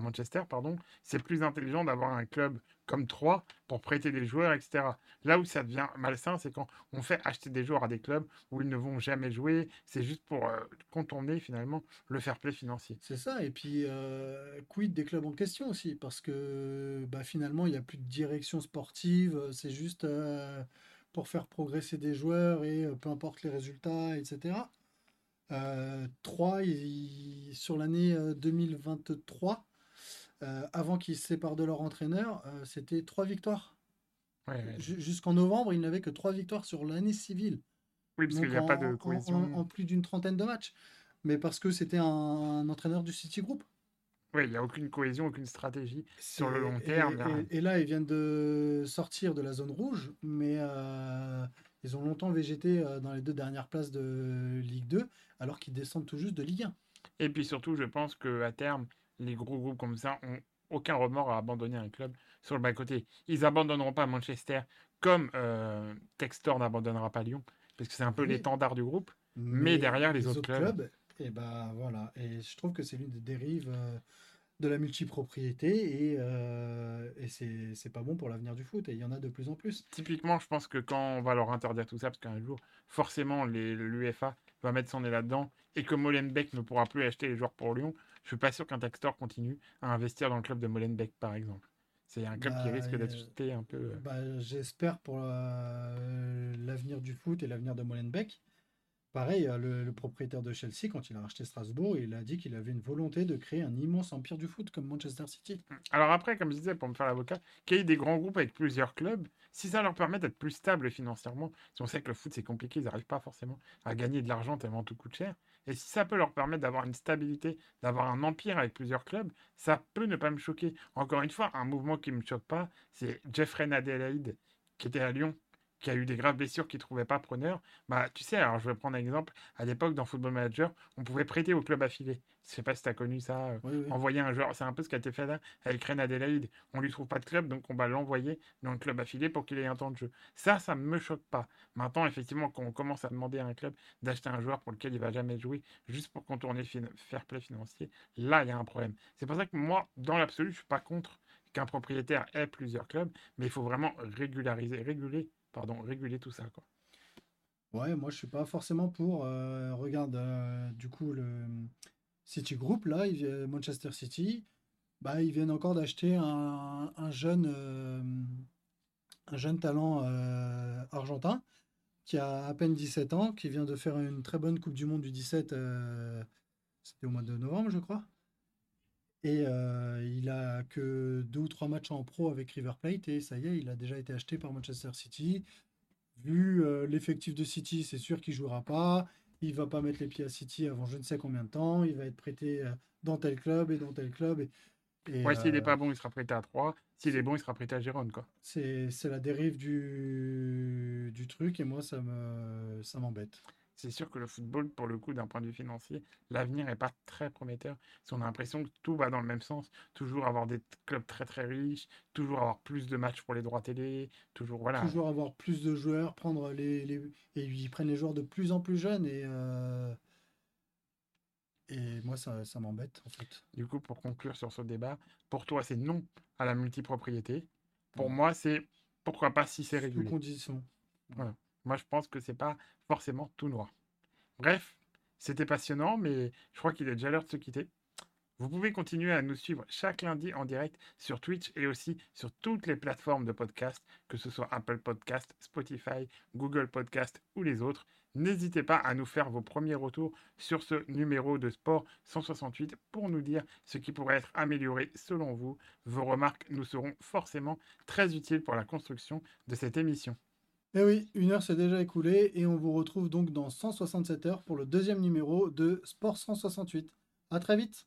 Manchester, pardon, c'est plus intelligent d'avoir un club comme 3 pour prêter des joueurs, etc. Là où ça devient malsain, c'est quand on fait acheter des joueurs à des clubs où ils ne vont jamais jouer. C'est juste pour euh, contourner finalement le fair play financier. C'est ça. Et puis, euh, quid des clubs en question aussi, parce que bah, finalement, il n'y a plus de direction sportive. C'est juste euh, pour faire progresser des joueurs et euh, peu importe les résultats, etc. Euh, 3, ils- sur l'année euh, 2023, euh, avant qu'ils se séparent de leur entraîneur, euh, c'était 3 victoires. Ouais, ouais. Ju- Jusqu'en novembre, ils n'avaient que 3 victoires sur l'année civile. Oui, parce qu'il n'y a en, pas de en- en- cohésion. en plus d'une trentaine de matchs. Mais parce que c'était un, un entraîneur du City Group. Oui, il n'y a aucune cohésion, aucune stratégie sur le long terme. et- et là, ils viennent de sortir de la zone rouge, mais euh, ils ont longtemps végété euh, dans les deux dernières places de Ligue 2, alors qu'ils descendent tout juste de Ligue 1. Et puis surtout, je pense qu'à terme, les gros groupes comme ça ont aucun remords à abandonner un club sur le bas-côté. Ils abandonneront pas Manchester comme euh, Textor n'abandonnera pas Lyon, parce que c'est un peu Oui, l'étendard du groupe. mais derrière, les autres clubs. et ben voilà. Et je trouve que c'est l'une des dérives euh, de la multipropriété, et, euh, et c'est pas bon pour l'avenir du foot, et il y en a de plus en plus. Typiquement, je pense que quand on va leur interdire tout ça, parce qu'un jour, forcément, l'UEFA va mettre son nez là-dedans, et que Molenbeek ne pourra plus acheter les joueurs pour Lyon, je suis pas sûr qu'un Textor continue à investir dans le club de Molenbeek, par exemple. C'est un club qui Bah, risque euh, d'être un peu... euh, Bah, j'espère pour euh, l'avenir du foot et l'avenir de Molenbeek. Pareil, euh, le, propriétaire de Chelsea, quand il a racheté Strasbourg, il a dit qu'il avait une volonté de créer un immense empire du foot comme Manchester City. Alors après, comme je disais, pour me faire l'avocat, qu'il y ait des grands groupes avec plusieurs clubs, si ça leur permet d'être plus stables financièrement, si on sait que le foot c'est compliqué, ils n'arrivent pas forcément à gagner de l'argent tellement tout coûte cher, et si ça peut leur permettre d'avoir une stabilité, d'avoir un empire avec plusieurs clubs, ça peut ne pas me choquer. Encore une fois, un mouvement qui ne me choque pas, c'est Jeffrey Adelaide, qui était à Lyon, qui a eu des graves blessures, qui ne trouvait pas preneur. Bah, tu sais, alors je vais prendre un exemple, à l'époque dans Football Manager, on pouvait prêter au club affilié. Je sais pas si tu as connu ça. euh, Oui, oui. envoyer un joueur, c'est un peu ce qui a été fait là avec Rennes Adelaide. On lui trouve pas de club, donc on va l'envoyer dans le club affilié pour qu'il ait un temps de jeu. Ça, ça me choque pas. Maintenant, effectivement, quand on commence à demander à un club d'acheter un joueur pour lequel il va jamais jouer, juste pour contourner le fair play financier, là, il y a un problème. C'est pour ça que moi, dans l'absolu, je suis pas contre qu'un propriétaire ait plusieurs clubs, mais il faut vraiment régulariser, réguler, pardon, réguler tout ça, quoi. Ouais, moi je suis pas forcément pour. euh, regarde, euh, du coup, le City Group, là, il Manchester City, bah, ils viennent encore d'acheter un, un jeune, euh, un jeune talent argentin qui a à peine 17 ans, qui vient de faire une très bonne Coupe du Monde du 17, euh, c'était au mois de novembre, je crois. Et euh, il a que deux ou trois matchs en pro avec River Plate, et ça y est, il a déjà été acheté par Manchester City. Vu euh, l'effectif de City, c'est sûr qu'il jouera pas. Il va pas mettre les pieds à City avant je ne sais combien de temps. Il va être prêté euh, dans tel club et dans tel club. Et, et, Ouais, s'il est euh, pas bon, il sera prêté à 3. S'il est bon, il sera prêté à Gérone, quoi. c'est c'est la dérive du, du truc et moi ça me ça m'embête. C'est sûr que le football, pour le coup, d'un point de vue financier, l'avenir n'est pas très prometteur. Si on a l'impression que tout va dans le même sens, toujours avoir des clubs très très riches, toujours avoir plus de matchs pour les droits télé, toujours voilà. Toujours avoir plus de joueurs, prendre les, les... et ils prennent les joueurs de plus en plus jeunes et euh, et moi ça, ça m'embête en fait. Du coup, pour conclure sur ce débat, pour toi c'est non à la multipropriété. Pour moi c'est pourquoi pas si c'est régulé. condition. Voilà. Moi, je pense que c'est pas forcément tout noir. Bref, c'était passionnant, mais je crois qu'il est déjà l'heure de se quitter. Vous pouvez continuer à nous suivre chaque lundi en direct sur Twitch et aussi sur toutes les plateformes de podcast, que ce soit Apple Podcast, Spotify, Google Podcast ou les autres. N'hésitez pas à nous faire vos premiers retours sur ce numéro de Sport 168 pour nous dire ce qui pourrait être amélioré selon vous. Vos remarques nous seront forcément très utiles pour la construction de cette émission. Eh oui, une heure s'est déjà écoulée et on vous retrouve donc dans 167 heures pour le deuxième numéro de Sport 168. À très vite